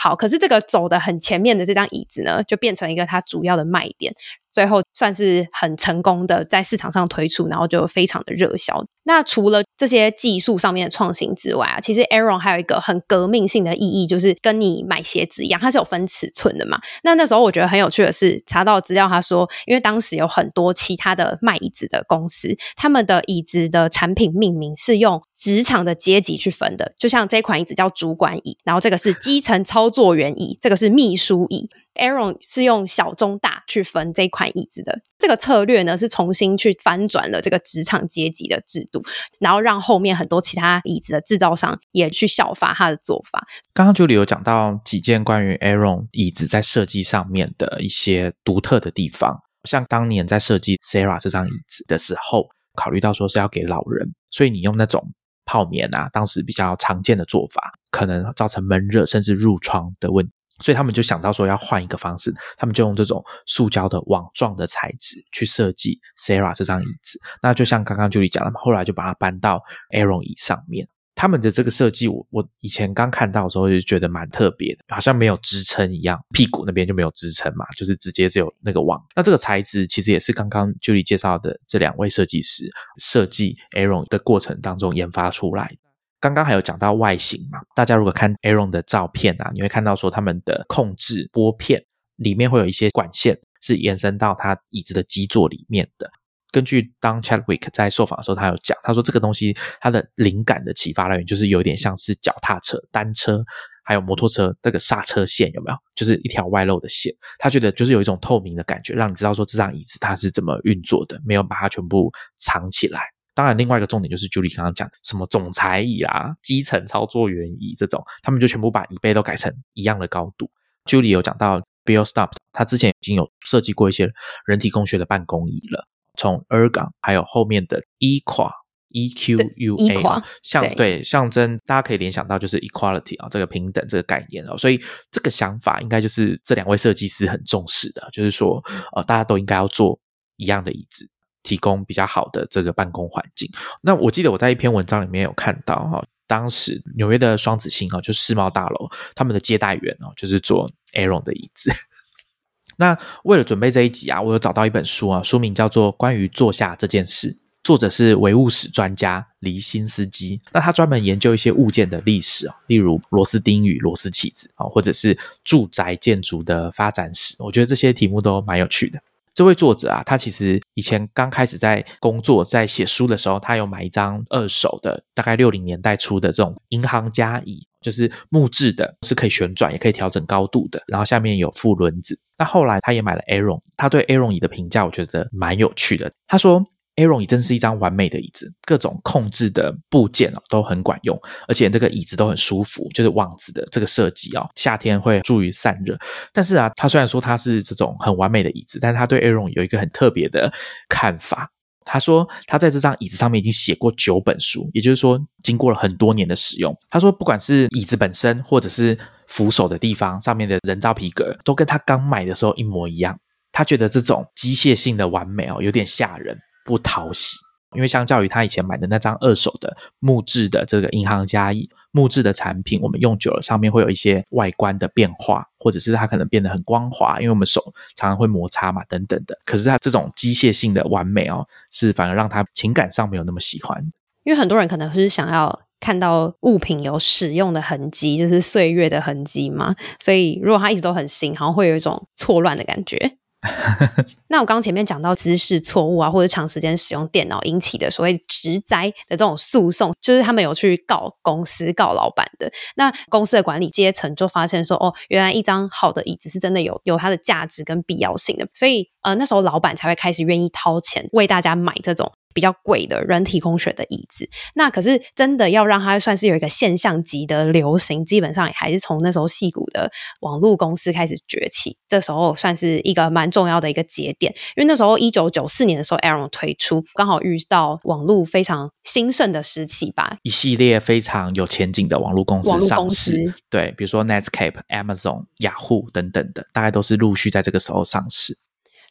好，可是这个走的很前面的这张椅子呢，就变成一个它主要的卖点。最后算是很成功的在市场上推出，然后就非常的热销。那除了这些技术上面的创新之外啊，其实 Aaron 还有一个很革命性的意义，就是跟你买鞋子一样，它是有分尺寸的嘛。那那时候我觉得很有趣的是，查到资料，他说，因为当时有很多其他的卖椅子的公司，他们的椅子的产品命名是用职场的阶级去分的，就像这款椅子叫主管椅，然后这个是基层操作员椅，这个是秘书椅。Aaron 是用小、中、大去分这款椅子的，这个策略呢是重新去翻转了这个职场阶级的制度，然后让后面很多其他椅子的制造商也去效法他的做法。刚刚 Julie 有讲到几件关于 Aaron 椅子在设计上面的一些独特的地方，像当年在设计 Sarah 这张椅子的时候，考虑到说是要给老人，所以你用那种泡棉啊，当时比较常见的做法，可能造成闷热甚至褥疮的问。所以他们就想到说要换一个方式，他们就用这种塑胶的网状的材质去设计 Sarah 这张椅子。那就像刚刚 Julie 讲的，后来就把它搬到 Aaron 椅上面。他们的这个设计，我我以前刚看到的时候就觉得蛮特别的，好像没有支撑一样，屁股那边就没有支撑嘛，就是直接只有那个网。那这个材质其实也是刚刚 Julie 介绍的这两位设计师设计 Aaron 的过程当中研发出来的。刚刚还有讲到外形嘛？大家如果看 Aaron 的照片啊，你会看到说他们的控制拨片里面会有一些管线是延伸到他椅子的基座里面的。根据当 Chadwick 在受访的时候，他有讲，他说这个东西它的灵感的启发来源就是有点像是脚踏车、单车还有摩托车这个刹车线有没有？就是一条外露的线。他觉得就是有一种透明的感觉，让你知道说这张椅子它是怎么运作的，没有把它全部藏起来。当然，另外一个重点就是 Julie 刚刚讲什么总裁椅啦、基层操作员椅这种，他们就全部把椅背都改成一样的高度。Julie 有讲到 Bill Stubbs，他之前已经有设计过一些人体工学的办公椅了。从 ergon 还有后面的 equa e q u a 象对象征，大家可以联想到就是 equality 啊，这个平等这个概念哦，所以这个想法应该就是这两位设计师很重视的，就是说呃大家都应该要做一样的椅子，提供比较好的这个办公环境。那我记得我在一篇文章里面有看到哈，当时纽约的双子星啊，就是世贸大楼他们的接待员哦，就是坐 Aaron 的椅子。那为了准备这一集啊，我有找到一本书啊，书名叫做《关于坐下这件事》，作者是唯物史专家黎辛斯基。那他专门研究一些物件的历史啊，例如螺丝钉与螺丝起子啊，或者是住宅建筑的发展史。我觉得这些题目都蛮有趣的。这位作者啊，他其实以前刚开始在工作、在写书的时候，他有买一张二手的，大概六零年代初的这种银行家椅，就是木质的，是可以旋转，也可以调整高度的，然后下面有副轮子。那后来他也买了 Aaron，他对 Aaron 椅的评价我觉得蛮有趣的。他说。Aaron 椅真是一张完美的椅子，各种控制的部件哦都很管用，而且这个椅子都很舒服，就是网子的这个设计哦，夏天会助于散热。但是啊，他虽然说他是这种很完美的椅子，但是他对 Aaron 有一个很特别的看法。他说他在这张椅子上面已经写过九本书，也就是说经过了很多年的使用。他说不管是椅子本身，或者是扶手的地方上面的人造皮革，都跟他刚买的时候一模一样。他觉得这种机械性的完美哦，有点吓人。不讨喜，因为相较于他以前买的那张二手的木质的这个银行家椅，木质的产品，我们用久了上面会有一些外观的变化，或者是它可能变得很光滑，因为我们手常常会摩擦嘛，等等的。可是它这种机械性的完美哦，是反而让他情感上没有那么喜欢。因为很多人可能是想要看到物品有使用的痕迹，就是岁月的痕迹嘛，所以如果它一直都很新，好像会有一种错乱的感觉。那我刚前面讲到姿势错误啊，或者长时间使用电脑引起的所谓职灾的这种诉讼，就是他们有去告公司、告老板的。那公司的管理阶层就发现说，哦，原来一张好的椅子是真的有有它的价值跟必要性的，所以呃，那时候老板才会开始愿意掏钱为大家买这种。比较贵的人体工学的椅子，那可是真的要让它算是有一个现象级的流行，基本上也还是从那时候戏骨的网络公司开始崛起，这时候算是一个蛮重要的一个节点。因为那时候一九九四年的时候，Aaron 推出，刚好遇到网络非常兴盛的时期吧，一系列非常有前景的网络公司上市，对，比如说 Netscape、Amazon、雅虎等等的，大概都是陆续在这个时候上市。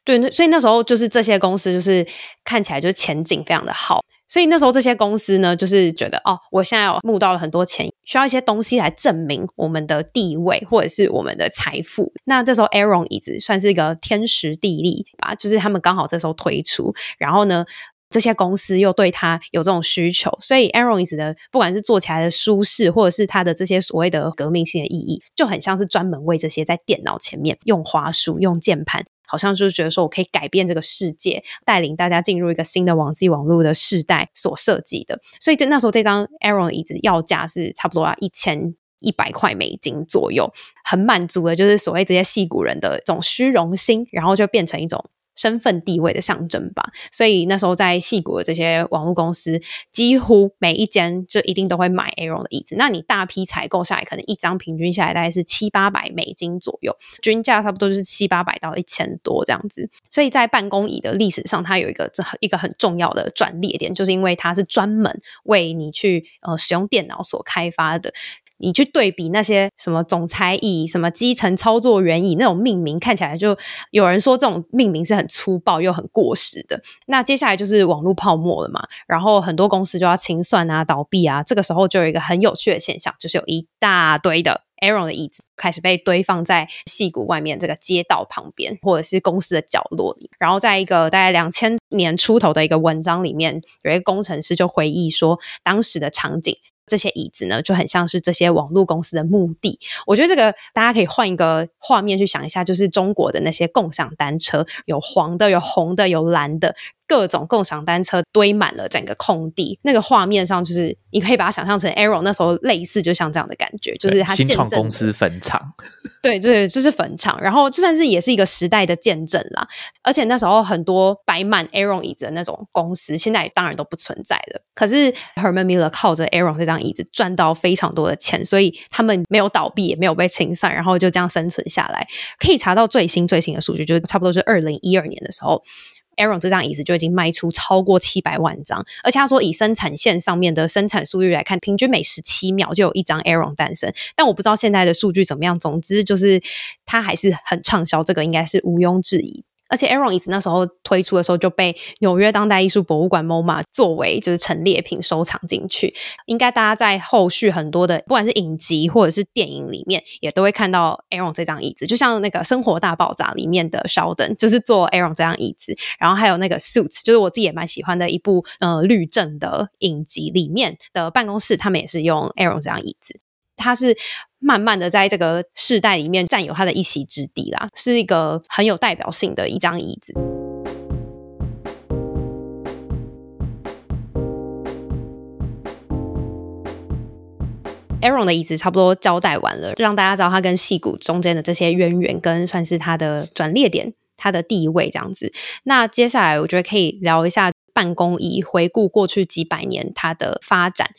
对，所以那时候就是这些公司就是看起来就是前景非常的好，所以那时候这些公司呢，就是觉得哦，我现在有募到了很多钱，需要一些东西来证明我们的地位或者是我们的财富。那这时候 Aaron 椅子算是一个天时地利吧，就是他们刚好这时候推出，然后呢，这些公司又对它有这种需求，所以 Aaron 椅子的不管是做起来的舒适，或者是它的这些所谓的革命性的意义，就很像是专门为这些在电脑前面用滑鼠、用键盘。好像就是觉得说我可以改变这个世界，带领大家进入一个新的网际网络的时代所设计的。所以在那时候，这张 Aaron 的椅子要价是差不多要一千一百块美金左右，很满足的，就是所谓这些戏骨人的这种虚荣心，然后就变成一种。身份地位的象征吧，所以那时候在戏谷的这些网络公司，几乎每一间就一定都会买 Aaron 的椅子。那你大批采购下来，可能一张平均下来大概是七八百美金左右，均价差不多就是七八百到一千多这样子。所以在办公椅的历史上，它有一个这一个很重要的转捩点，就是因为它是专门为你去呃使用电脑所开发的。你去对比那些什么总裁椅、什么基层操作员椅那种命名，看起来就有人说这种命名是很粗暴又很过时的。那接下来就是网络泡沫了嘛，然后很多公司就要清算啊、倒闭啊。这个时候就有一个很有趣的现象，就是有一大堆的 Aaron 的椅子开始被堆放在戏谷外面这个街道旁边，或者是公司的角落里。然后在一个大概两千年出头的一个文章里面，有一个工程师就回忆说，当时的场景。这些椅子呢，就很像是这些网络公司的墓地。我觉得这个大家可以换一个画面去想一下，就是中国的那些共享单车，有黄的，有红的，有蓝的，各种共享单车堆满了整个空地，那个画面上就是你可以把它想象成 Arrow 那时候类似，就像这样的感觉，就是他新创公司坟场，对对，就是坟场。然后就算是也是一个时代的见证啦。而且那时候很多摆满 Arrow 椅子的那种公司，现在当然都不存在了。可是 Herman Miller 靠着 Arrow 这张椅子赚到非常多的钱，所以他们没有倒闭，也没有被清算，然后就这样生存下来。可以查到最新最新的数据，就是差不多是二零一二年的时候。Aaron 这张椅子就已经卖出超过七百万张，而且他说以生产线上面的生产速率来看，平均每十七秒就有一张 Aaron 诞生。但我不知道现在的数据怎么样，总之就是它还是很畅销，这个应该是毋庸置疑。而且 Aaron 椅子那时候推出的时候就被纽约当代艺术博物馆 MoMA 作为就是陈列品收藏进去。应该大家在后续很多的不管是影集或者是电影里面，也都会看到 Aaron 这张椅子。就像那个《生活大爆炸》里面的 Sheldon 就是坐 Aaron 这张椅子，然后还有那个 Suits，就是我自己也蛮喜欢的一部呃律政的影集里面的办公室，他们也是用 Aaron 这张椅子。它是慢慢的在这个世代里面占有他的一席之地啦，是一个很有代表性的一张椅子。Aaron 的椅子差不多交代完了，让大家知道它跟戏骨中间的这些渊源，跟算是它的转捩点、它的地位这样子。那接下来我觉得可以聊一下办公椅，回顾过去几百年它的发展。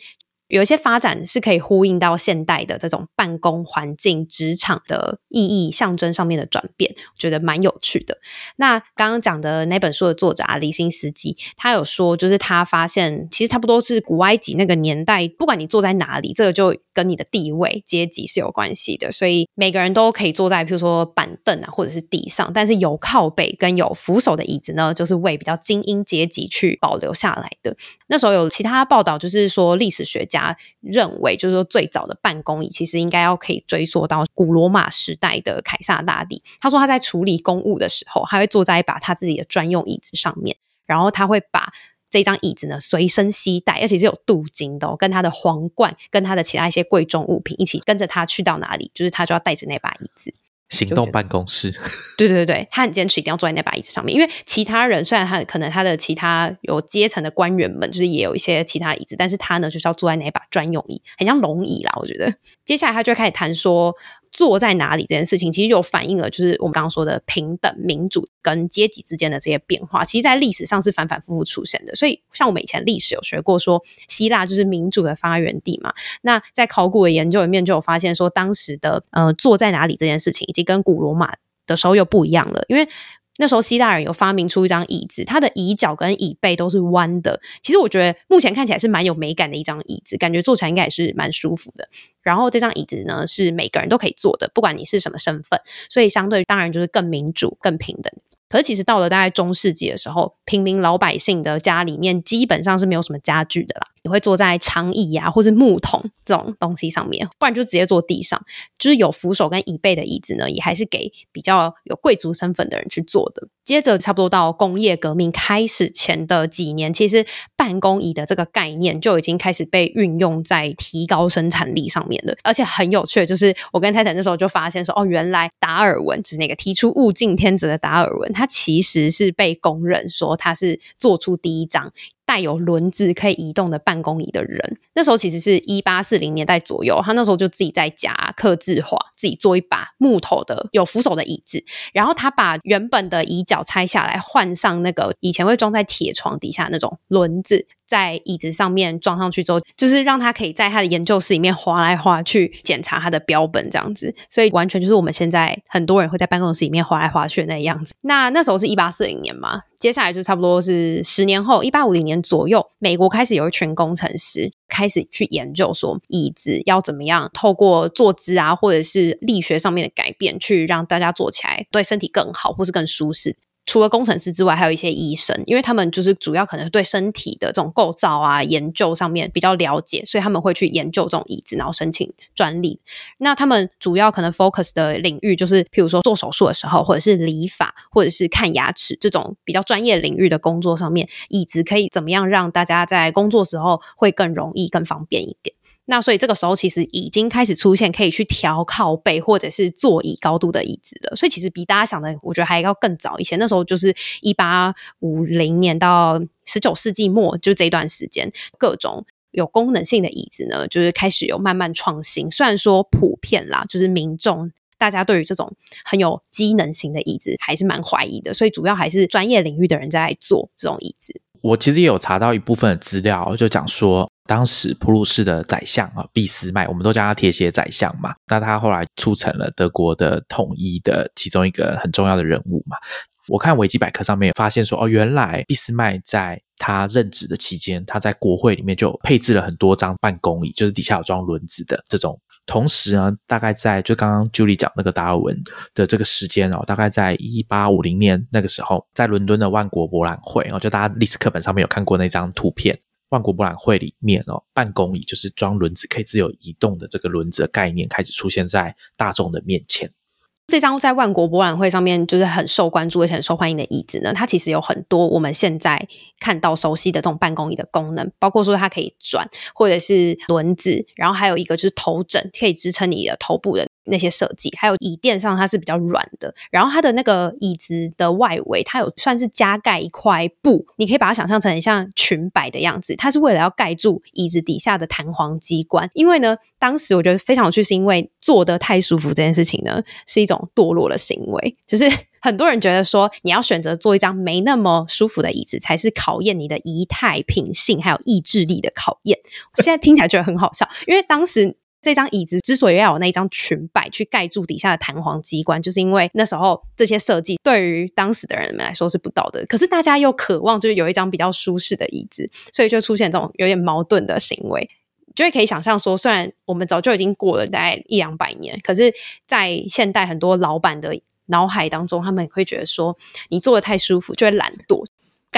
有一些发展是可以呼应到现代的这种办公环境、职场的意义象征上面的转变，我觉得蛮有趣的。那刚刚讲的那本书的作者啊，黎辛斯基，他有说，就是他发现其实差不多是古埃及那个年代，不管你坐在哪里，这个就跟你的地位阶级是有关系的。所以每个人都可以坐在，譬如说板凳啊，或者是地上，但是有靠背跟有扶手的椅子呢，就是为比较精英阶级去保留下来的。那时候有其他报道，就是说历史学家。认为，就是说，最早的办公椅其实应该要可以追溯到古罗马时代的凯撒大帝。他说他在处理公务的时候，他会坐在一把他自己的专用椅子上面，然后他会把这张椅子呢随身携带，而且是有镀金的，哦跟他的皇冠、跟他的其他一些贵重物品一起跟着他去到哪里，就是他就要带着那把椅子。行动办公室，对对对，他很坚持一定要坐在那把椅子上面，因为其他人虽然他可能他的其他有阶层的官员们，就是也有一些其他椅子，但是他呢就是要坐在那把专用椅，很像龙椅啦。我觉得接下来他就开始谈说。坐在哪里这件事情，其实就反映了就是我们刚刚说的平等、民主跟阶级之间的这些变化。其实，在历史上是反反复复出现的。所以，像我们以前历史有学过，说希腊就是民主的发源地嘛。那在考古的研究里面，就有发现说，当时的呃坐在哪里这件事情，已经跟古罗马的时候又不一样了，因为。那时候希腊人有发明出一张椅子，它的椅脚跟椅背都是弯的。其实我觉得目前看起来是蛮有美感的一张椅子，感觉坐起来应该也是蛮舒服的。然后这张椅子呢是每个人都可以坐的，不管你是什么身份，所以相对当然就是更民主、更平等。可是其实到了大概中世纪的时候，平民老百姓的家里面基本上是没有什么家具的啦。你会坐在长椅啊，或是木桶这种东西上面，不然就直接坐地上。就是有扶手跟椅背的椅子呢，也还是给比较有贵族身份的人去坐的。接着差不多到工业革命开始前的几年，其实办公椅的这个概念就已经开始被运用在提高生产力上面了。而且很有趣就是，我跟太太那时候就发现说，哦，原来达尔文就是那个提出物竞天择的达尔文，他其实是被公认说他是做出第一张。带有轮子可以移动的办公椅的人，那时候其实是一八四零年代左右。他那时候就自己在家刻字画，自己做一把木头的有扶手的椅子，然后他把原本的椅脚拆下来，换上那个以前会装在铁床底下那种轮子。在椅子上面装上去之后，就是让他可以在他的研究室里面滑来滑去检查他的标本这样子，所以完全就是我们现在很多人会在办公室里面滑来滑去的那样子。那那时候是一八四零年嘛，接下来就差不多是十年后，一八五零年左右，美国开始有一群工程师开始去研究说椅子要怎么样透过坐姿啊，或者是力学上面的改变，去让大家坐起来对身体更好，或是更舒适。除了工程师之外，还有一些医生，因为他们就是主要可能对身体的这种构造啊研究上面比较了解，所以他们会去研究这种椅子，然后申请专利。那他们主要可能 focus 的领域就是，譬如说做手术的时候，或者是理发，或者是看牙齿这种比较专业领域的工作上面，椅子可以怎么样让大家在工作时候会更容易、更方便一点。那所以这个时候其实已经开始出现可以去调靠背或者是座椅高度的椅子了。所以其实比大家想的，我觉得还要更早一些。那时候就是一八五零年到十九世纪末，就这段时间，各种有功能性的椅子呢，就是开始有慢慢创新。虽然说普遍啦，就是民众大家对于这种很有机能型的椅子还是蛮怀疑的，所以主要还是专业领域的人在做这种椅子。我其实也有查到一部分的资料，就讲说，当时普鲁士的宰相啊，俾斯麦，我们都叫他铁血宰相嘛。那他后来促成了德国的统一的其中一个很重要的人物嘛。我看维基百科上面发现说，哦，原来俾斯麦在他任职的期间，他在国会里面就配置了很多张办公椅，就是底下有装轮子的这种。同时呢，大概在就刚刚 Julie 讲那个达尔文的这个时间哦，大概在一八五零年那个时候，在伦敦的万国博览会哦，就大家历史课本上面有看过那张图片，万国博览会里面哦，办公椅就是装轮子可以自由移动的这个轮子的概念开始出现在大众的面前。这张在万国博览会上面就是很受关注而且很受欢迎的椅子呢，它其实有很多我们现在看到熟悉的这种办公椅的功能，包括说它可以转，或者是轮子，然后还有一个就是头枕，可以支撑你的头部的。那些设计，还有椅垫上它是比较软的，然后它的那个椅子的外围，它有算是加盖一块布，你可以把它想象成很像裙摆的样子，它是为了要盖住椅子底下的弹簧机关。因为呢，当时我觉得非常有趣，是因为坐得太舒服这件事情呢，是一种堕落的行为，就是 很多人觉得说，你要选择坐一张没那么舒服的椅子，才是考验你的仪态、品性还有意志力的考验。现在听起来觉得很好笑，因为当时。这张椅子之所以要有那一张裙摆去盖住底下的弹簧机关，就是因为那时候这些设计对于当时的人们来说是不道德。可是大家又渴望就是有一张比较舒适的椅子，所以就出现这种有点矛盾的行为。就会可以想象说，虽然我们早就已经过了大概一两百年，可是，在现代很多老板的脑海当中，他们会觉得说，你坐的太舒服就会懒惰，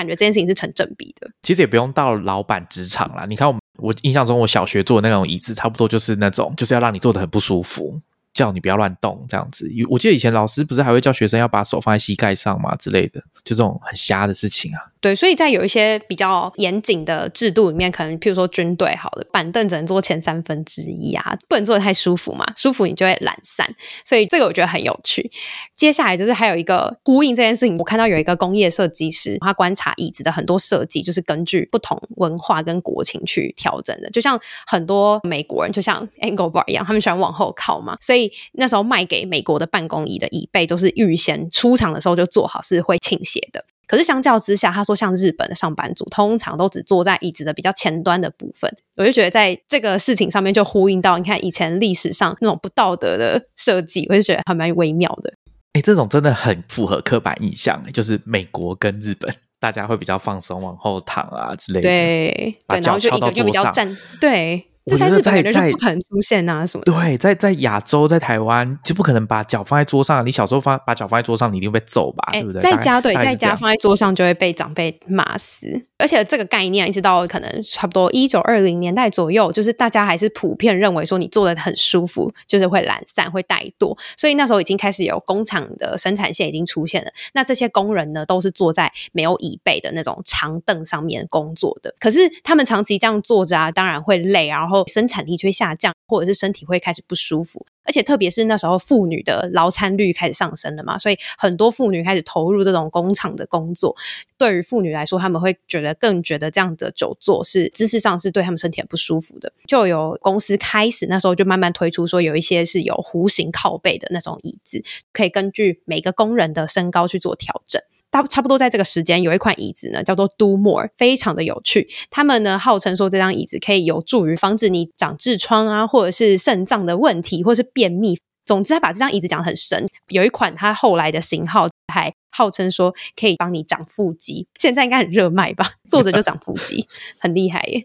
感觉这件事情是成正比的。其实也不用到老板职场啦，你看我。我印象中，我小学坐的那种椅子，差不多就是那种，就是要让你坐的很不舒服，叫你不要乱动这样子。我记得以前老师不是还会叫学生要把手放在膝盖上嘛之类的，就这种很瞎的事情啊。对，所以在有一些比较严谨的制度里面，可能譬如说军队，好了，板凳只能坐前三分之一啊，不能坐的太舒服嘛，舒服你就会懒散。所以这个我觉得很有趣。接下来就是还有一个呼应这件事情，我看到有一个工业设计师，他观察椅子的很多设计，就是根据不同文化跟国情去调整的。就像很多美国人，就像 Angle Bar 一样，他们喜欢往后靠嘛，所以那时候卖给美国的办公椅的椅背都是预先出厂的时候就做好，是会倾斜的。可是相较之下，他说像日本的上班族，通常都只坐在椅子的比较前端的部分。我就觉得在这个事情上面就呼应到，你看以前历史上那种不道德的设计，我就觉得还蛮微妙的。哎，这种真的很符合刻板印象，就是美国跟日本，大家会比较放松，往后躺啊之类的，对，把脚翘到桌上，对。我觉得在在不可能出现啊什么？对，在在亚洲，在台湾就不可能把脚放在桌上。你小时候放把脚放在桌上，你一定会被揍吧？对不对？在家对，在家放在桌上就会被长辈骂死。而且这个概念一直到可能差不多一九二零年代左右，就是大家还是普遍认为说你坐的很舒服，就是会懒散、会怠惰。所以那时候已经开始有工厂的生产线已经出现了。那这些工人呢，都是坐在没有椅背的那种长凳上面工作的。可是他们长期这样坐着啊，当然会累，然后后生产力就会下降，或者是身体会开始不舒服。而且特别是那时候妇女的劳参率开始上升了嘛，所以很多妇女开始投入这种工厂的工作。对于妇女来说，他们会觉得更觉得这样的久坐是姿势上是对他们身体很不舒服的。就有公司开始那时候就慢慢推出说，有一些是有弧形靠背的那种椅子，可以根据每个工人的身高去做调整。大差不多在这个时间，有一款椅子呢，叫做 Do More，非常的有趣。他们呢号称说这张椅子可以有助于防止你长痔疮啊，或者是肾脏的问题，或是便秘。总之，他把这张椅子讲很神。有一款他后来的型号还号称说可以帮你长腹肌，现在应该很热卖吧？坐着就长腹肌，很厉害耶。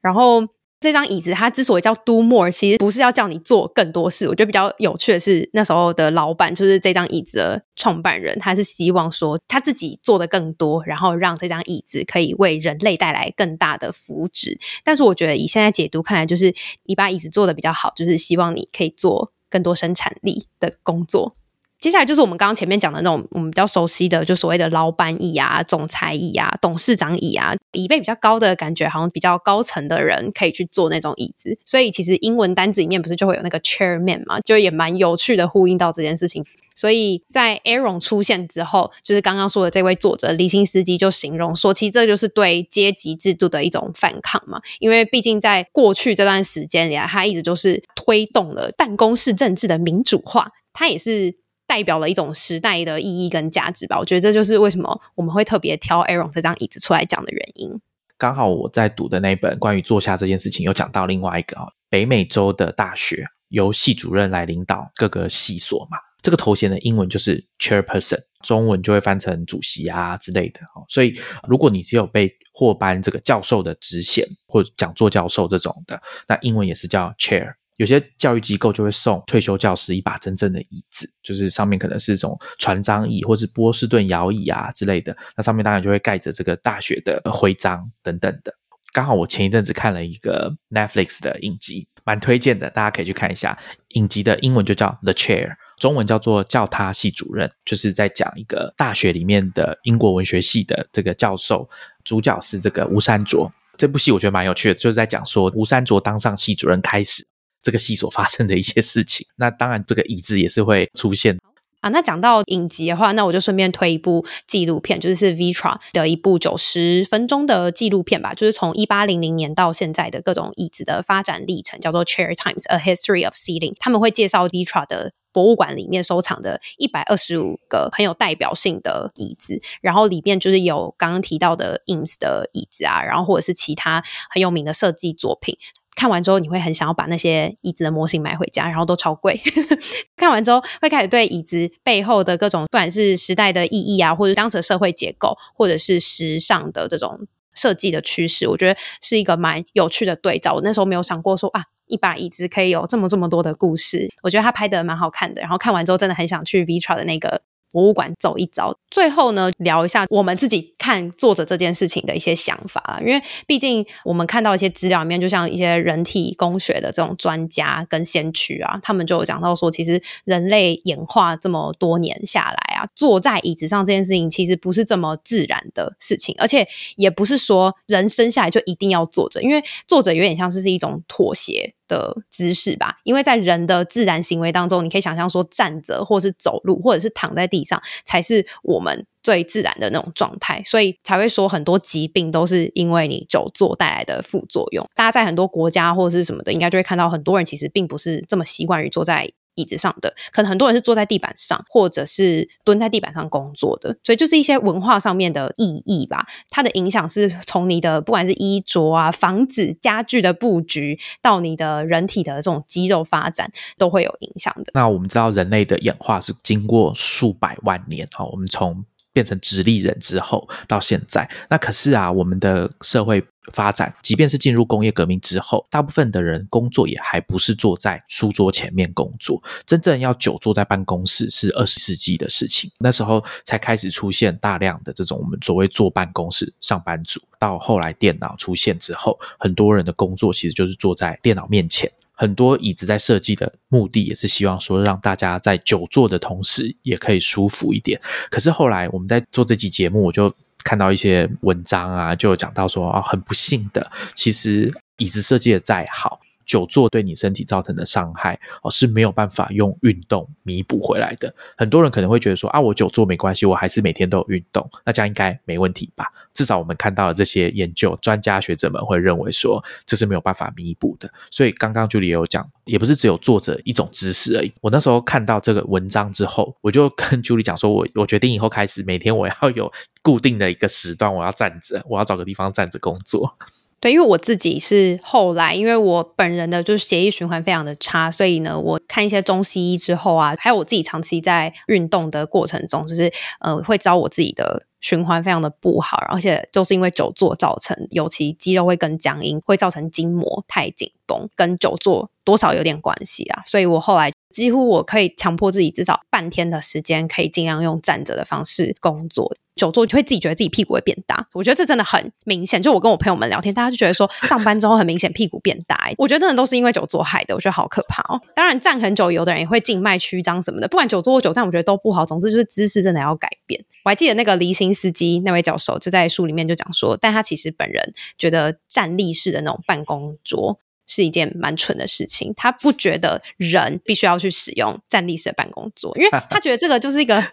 然后。这张椅子它之所以叫 Do More，其实不是要叫你做更多事。我觉得比较有趣的是，那时候的老板就是这张椅子的创办人，他是希望说他自己做的更多，然后让这张椅子可以为人类带来更大的福祉。但是我觉得以现在解读看来，就是你把椅子做的比较好，就是希望你可以做更多生产力的工作。接下来就是我们刚刚前面讲的那种我们比较熟悉的，就所谓的老板椅啊、总裁椅啊、董事长椅啊，椅背比较高的感觉，好像比较高层的人可以去坐那种椅子。所以其实英文单字里面不是就会有那个 chairman 嘛，就也蛮有趣的呼应到这件事情。所以在 Aaron 出现之后，就是刚刚说的这位作者李新斯基就形容说，其实这就是对阶级制度的一种反抗嘛。因为毕竟在过去这段时间里啊，他一直就是推动了办公室政治的民主化，他也是。代表了一种时代的意义跟价值吧，我觉得这就是为什么我们会特别挑 Aaron 这张椅子出来讲的原因。刚好我在读的那本关于坐下这件事情，有讲到另外一个啊，北美洲的大学由系主任来领导各个系所嘛，这个头衔的英文就是 Chairperson，中文就会翻成主席啊之类的。所以如果你只有被获颁这个教授的职衔或讲座教授这种的，那英文也是叫 Chair。有些教育机构就会送退休教师一把真正的椅子，就是上面可能是这种船长椅或是波士顿摇椅啊之类的。那上面当然就会盖着这个大学的徽章等等的。刚好我前一阵子看了一个 Netflix 的影集，蛮推荐的，大家可以去看一下。影集的英文就叫 The Chair，中文叫做叫他系主任，就是在讲一个大学里面的英国文学系的这个教授，主角是这个吴山卓。这部戏我觉得蛮有趣的，就是在讲说吴三卓当上系主任开始。这个戏所发生的一些事情，那当然这个椅子也是会出现啊。那讲到影集的话，那我就顺便推一部纪录片，就是 Vitra 的一部九十分钟的纪录片吧，就是从一八零零年到现在的各种椅子的发展历程，叫做 Chair Times: A History of Seating。他们会介绍 Vitra 的博物馆里面收藏的一百二十五个很有代表性的椅子，然后里面就是有刚刚提到的 Ins 的椅子啊，然后或者是其他很有名的设计作品。看完之后，你会很想要把那些椅子的模型买回家，然后都超贵。看完之后，会开始对椅子背后的各种，不管是时代的意义啊，或者当时的社会结构，或者是时尚的这种设计的趋势，我觉得是一个蛮有趣的对照。我那时候没有想过说啊，一把椅子可以有这么这么多的故事。我觉得他拍的蛮好看的，然后看完之后，真的很想去 Vitra 的那个。博物馆走一遭，最后呢，聊一下我们自己看作者这件事情的一些想法因为毕竟我们看到一些资料里面，就像一些人体工学的这种专家跟先驱啊，他们就有讲到说，其实人类演化这么多年下来啊，坐在椅子上这件事情其实不是这么自然的事情，而且也不是说人生下来就一定要坐着，因为坐着有点像是是一种妥协。的姿势吧，因为在人的自然行为当中，你可以想象说站着，或是走路，或者是躺在地上，才是我们最自然的那种状态，所以才会说很多疾病都是因为你久坐带来的副作用。大家在很多国家或者是什么的，应该就会看到很多人其实并不是这么习惯于坐在。椅子上的，可能很多人是坐在地板上，或者是蹲在地板上工作的，所以就是一些文化上面的意义吧。它的影响是从你的不管是衣着啊、房子家具的布局，到你的人体的这种肌肉发展，都会有影响的。那我们知道，人类的演化是经过数百万年，好，我们从。变成直立人之后，到现在，那可是啊，我们的社会发展，即便是进入工业革命之后，大部分的人工作也还不是坐在书桌前面工作，真正要久坐在办公室是二十世纪的事情。那时候才开始出现大量的这种我们所谓坐办公室上班族。到后来电脑出现之后，很多人的工作其实就是坐在电脑面前。很多椅子在设计的目的也是希望说让大家在久坐的同时也可以舒服一点。可是后来我们在做这期节目，我就看到一些文章啊，就讲到说啊，很不幸的，其实椅子设计的再好。久坐对你身体造成的伤害哦是没有办法用运动弥补回来的。很多人可能会觉得说啊，我久坐没关系，我还是每天都有运动，那这样应该没问题吧？至少我们看到的这些研究，专家学者们会认为说这是没有办法弥补的。所以刚刚 Julie 也有讲，也不是只有坐着一种姿势而已。我那时候看到这个文章之后，我就跟 Julie 讲说，我我决定以后开始每天我要有固定的一个时段，我要站着，我要找个地方站着工作。对，因为我自己是后来，因为我本人的就是血液循环非常的差，所以呢，我看一些中西医之后啊，还有我自己长期在运动的过程中，就是呃，会遭我自己的循环非常的不好，而且都是因为久坐造成，尤其肌肉会更僵硬，会造成筋膜太紧绷，跟久坐多少有点关系啊。所以我后来几乎我可以强迫自己至少半天的时间，可以尽量用站着的方式工作。久坐就会自己觉得自己屁股会变大，我觉得这真的很明显。就我跟我朋友们聊天，大家就觉得说上班之后很明显屁股变大，我觉得真的都是因为久坐害的，我觉得好可怕哦。当然站很久，有的人也会静脉曲张什么的，不管久坐或久站，我觉得都不好。总之就是姿势真的要改变。我还记得那个离心司机那位教授就在书里面就讲说，但他其实本人觉得站立式的那种办公桌。是一件蛮蠢的事情，他不觉得人必须要去使用站立式的办公桌，因为 他觉得这个就是一个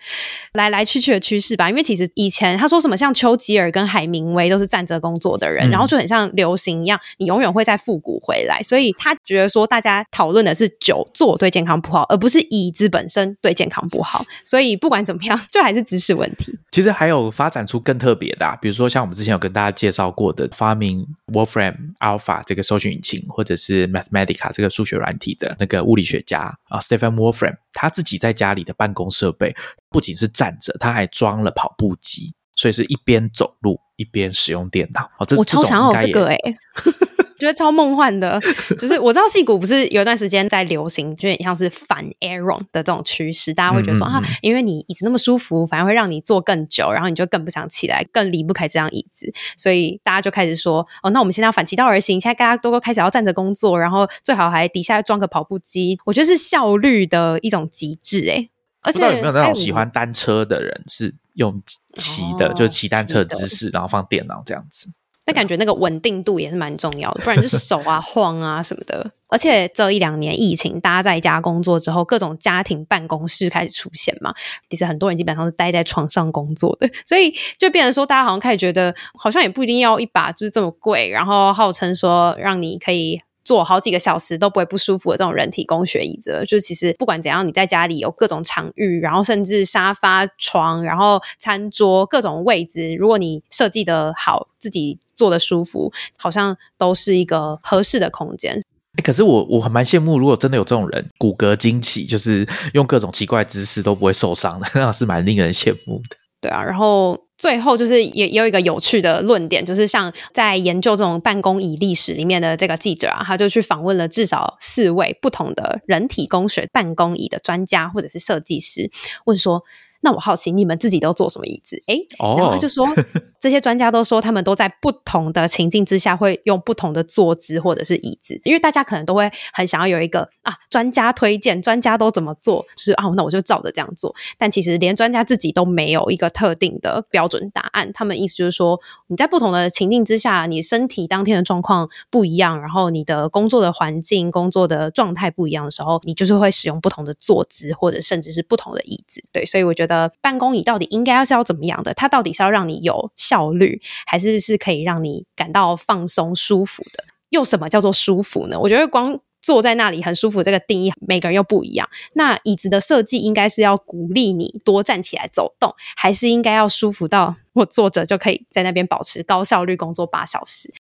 来来去去的趋势吧。因为其实以前他说什么像丘吉尔跟海明威都是站着工作的人，然后就很像流行一样，你永远会再复古回来。所以他觉得说大家讨论的是久坐对健康不好，而不是椅子本身对健康不好。所以不管怎么样，就还是知识问题。其实还有发展出更特别的，比如说像我们之前有跟大家介绍过的发明 Wolfram Alpha 这个搜寻引擎，或者是 Mathematica 这个数学软体的那个物理学家啊，Stephen Wolfram，他自己在家里的办公设备不仅是站着，他还装了跑步机，所以是一边走路一边使用电脑。哦，这我超想要这个哎。觉得超梦幻的，就是我知道戏骨不是有一段时间在流行，就有点像是反 Aaron 的这种趋势，大家会觉得说啊，因为你椅子那么舒服，反而会让你坐更久，然后你就更不想起来，更离不开这张椅子，所以大家就开始说哦，那我们现在要反其道而行，现在大家都开始要站着工作，然后最好还底下装个跑步机，我觉得是效率的一种极致哎。而且有没有那种喜欢单车的人是用骑的，就是骑单车姿势，然后放电脑这样子。那感觉那个稳定度也是蛮重要的，不然就手啊 晃啊什么的。而且这一两年疫情，大家在家工作之后，各种家庭办公室开始出现嘛。其实很多人基本上是待在床上工作的，所以就变成说，大家好像开始觉得，好像也不一定要一把就是这么贵，然后号称说让你可以。坐好几个小时都不会不舒服的这种人体工学椅子，就其实不管怎样，你在家里有各种场域，然后甚至沙发、床，然后餐桌各种位置，如果你设计的好，自己坐的舒服，好像都是一个合适的空间。哎，可是我我很蛮羡慕，如果真的有这种人，骨骼惊奇，就是用各种奇怪姿势都不会受伤的，那是蛮令人羡慕的。对啊，然后。最后就是也也有一个有趣的论点，就是像在研究这种办公椅历史里面的这个记者啊，他就去访问了至少四位不同的人体工学办公椅的专家或者是设计师，问说。那我好奇你们自己都坐什么椅子？哎，然后他就说，这些专家都说他们都在不同的情境之下会用不同的坐姿或者是椅子，因为大家可能都会很想要有一个啊，专家推荐，专家都怎么做，就是啊，那我就照着这样做。但其实连专家自己都没有一个特定的标准答案。他们意思就是说，你在不同的情境之下，你身体当天的状况不一样，然后你的工作的环境、工作的状态不一样的时候，你就是会使用不同的坐姿，或者甚至是不同的椅子。对，所以我觉得。办公椅到底应该要是要怎么样的？它到底是要让你有效率，还是是可以让你感到放松舒服的？又什么叫做舒服呢？我觉得光坐在那里很舒服这个定义，每个人又不一样。那椅子的设计应该是要鼓励你多站起来走动，还是应该要舒服到我坐着就可以在那边保持高效率工作八小时？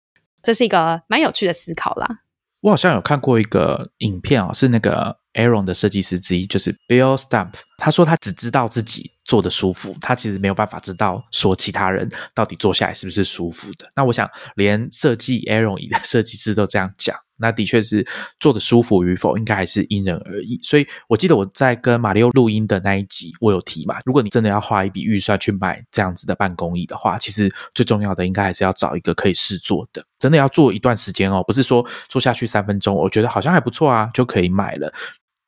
这是一个蛮有趣的思考啦。我好像有看过一个影片啊，是那个。Aaron 的设计师之一就是 Bill Stump，他说他只知道自己坐的舒服，他其实没有办法知道说其他人到底坐下来是不是舒服的。那我想，连设计 Aaron 的 设计师都这样讲。那的确是坐的舒服与否，应该还是因人而异。所以我记得我在跟马里奥录音的那一集，我有提嘛。如果你真的要花一笔预算去买这样子的办公椅的话，其实最重要的应该还是要找一个可以试坐的。真的要坐一段时间哦，不是说坐下去三分钟，我觉得好像还不错啊，就可以买了。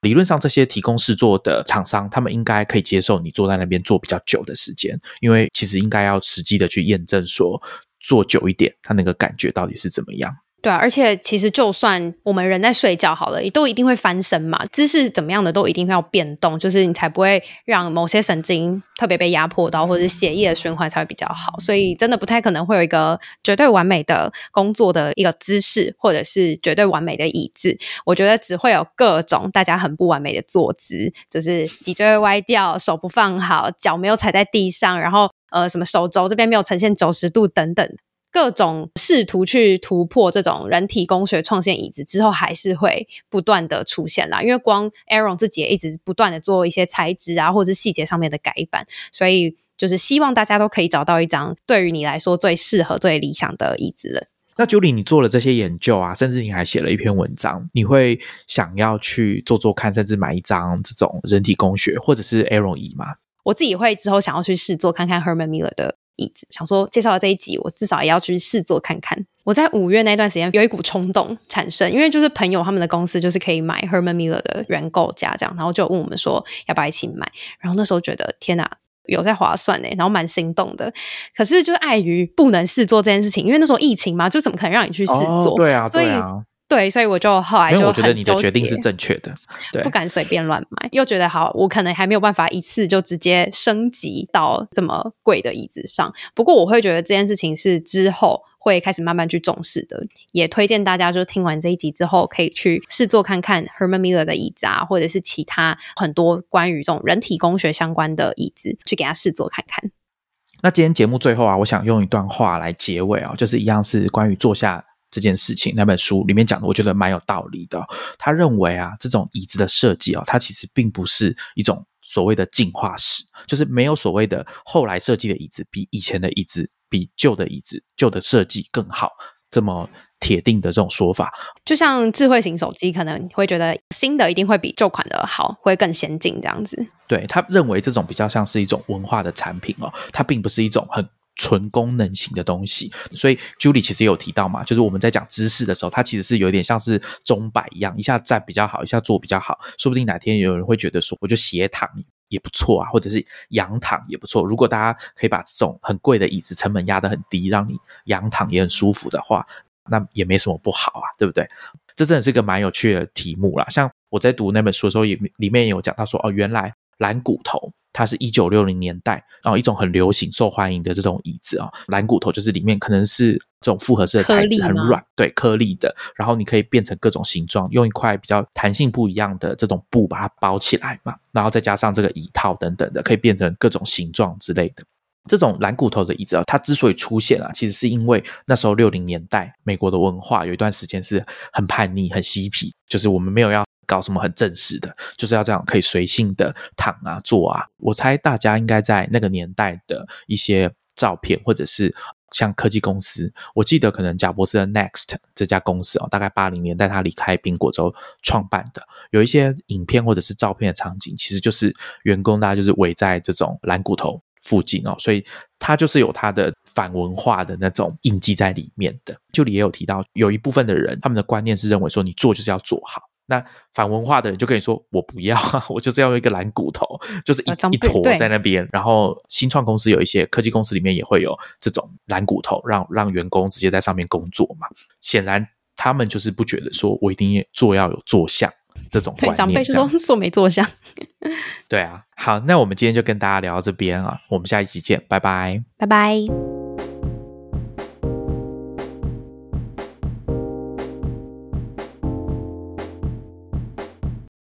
理论上，这些提供试坐的厂商，他们应该可以接受你坐在那边坐比较久的时间，因为其实应该要实际的去验证说坐久一点，他那个感觉到底是怎么样。对啊，而且其实就算我们人在睡觉好了，也都一定会翻身嘛，姿势怎么样的都一定要变动，就是你才不会让某些神经特别被压迫到，或者血液的循环才会比较好。所以真的不太可能会有一个绝对完美的工作的一个姿势，或者是绝对完美的椅子。我觉得只会有各种大家很不完美的坐姿，就是脊椎歪掉，手不放好，脚没有踩在地上，然后呃什么手肘这边没有呈现九十度等等。各种试图去突破这种人体工学创新椅子之后，还是会不断的出现啦。因为光 Aaron 自己也一直不断的做一些材质啊，或者是细节上面的改版，所以就是希望大家都可以找到一张对于你来说最适合、最理想的椅子了。那 Julie，你做了这些研究啊，甚至你还写了一篇文章，你会想要去做做看，甚至买一张这种人体工学或者是 Aero 仪吗？我自己会之后想要去试做看看 Herman Miller 的椅子，想说介绍了这一集，我至少也要去试做看看。我在五月那段时间有一股冲动产生，因为就是朋友他们的公司就是可以买 Herman Miller 的原购价这样，然后就问我们说要不要一起买，然后那时候觉得天哪！有在划算呢，然后蛮心动的。可是就是碍于不能试做这件事情，因为那时候疫情嘛，就怎么可能让你去试做？对啊，所以啊，对，所以我就后来就我觉得你的决定是正确的，对，不敢随便乱买。又觉得好，我可能还没有办法一次就直接升级到这么贵的椅子上。不过我会觉得这件事情是之后。会开始慢慢去重视的，也推荐大家，就听完这一集之后，可以去试坐看看 Herman Miller 的椅子啊，或者是其他很多关于这种人体工学相关的椅子，去给他试坐看看。那今天节目最后啊，我想用一段话来结尾啊，就是一样是关于坐下这件事情。那本书里面讲的，我觉得蛮有道理的。他认为啊，这种椅子的设计啊，它其实并不是一种所谓的进化史，就是没有所谓的后来设计的椅子比以前的椅子。比旧的椅子、旧的设计更好，这么铁定的这种说法，就像智慧型手机可能会觉得新的一定会比旧款的好，会更先进这样子。对他认为这种比较像是一种文化的产品哦，它并不是一种很纯功能型的东西。所以 Julie 其实也有提到嘛，就是我们在讲知识的时候，它其实是有点像是钟摆一样，一下站比较好，一下坐比较好，说不定哪天有人会觉得说，我就斜躺。也不错啊，或者是仰躺也不错。如果大家可以把这种很贵的椅子成本压得很低，让你仰躺也很舒服的话，那也没什么不好啊，对不对？这真的是个蛮有趣的题目啦。像我在读那本书的时候，也里面有讲到说，哦，原来蓝骨头。它是一九六零年代，然后一种很流行、受欢迎的这种椅子啊，蓝骨头就是里面可能是这种复合式的材质，很软，对，颗粒的，然后你可以变成各种形状，用一块比较弹性不一样的这种布把它包起来嘛，然后再加上这个椅套等等的，可以变成各种形状之类的。这种蓝骨头的椅子啊，它之所以出现啊，其实是因为那时候六零年代美国的文化有一段时间是很叛逆、很嬉皮，就是我们没有要。搞什么很正式的，就是要这样可以随性的躺啊坐啊。我猜大家应该在那个年代的一些照片，或者是像科技公司，我记得可能贾博士的 Next 这家公司哦，大概八零年代他离开苹果之后创办的，有一些影片或者是照片的场景，其实就是员工大家就是围在这种蓝骨头附近哦，所以他就是有他的反文化的那种印记在里面的。就里也有提到，有一部分的人他们的观念是认为说，你做就是要做好。那反文化的人就跟你说：“我不要，我就是要一个蓝骨头，就是一一坨在那边。”然后新创公司有一些科技公司里面也会有这种蓝骨头，让让员工直接在上面工作嘛。显然他们就是不觉得说我一定做要有做相这种观念。长辈说坐没坐相。对啊，好，那我们今天就跟大家聊到这边啊，我们下一集见，拜拜，拜拜。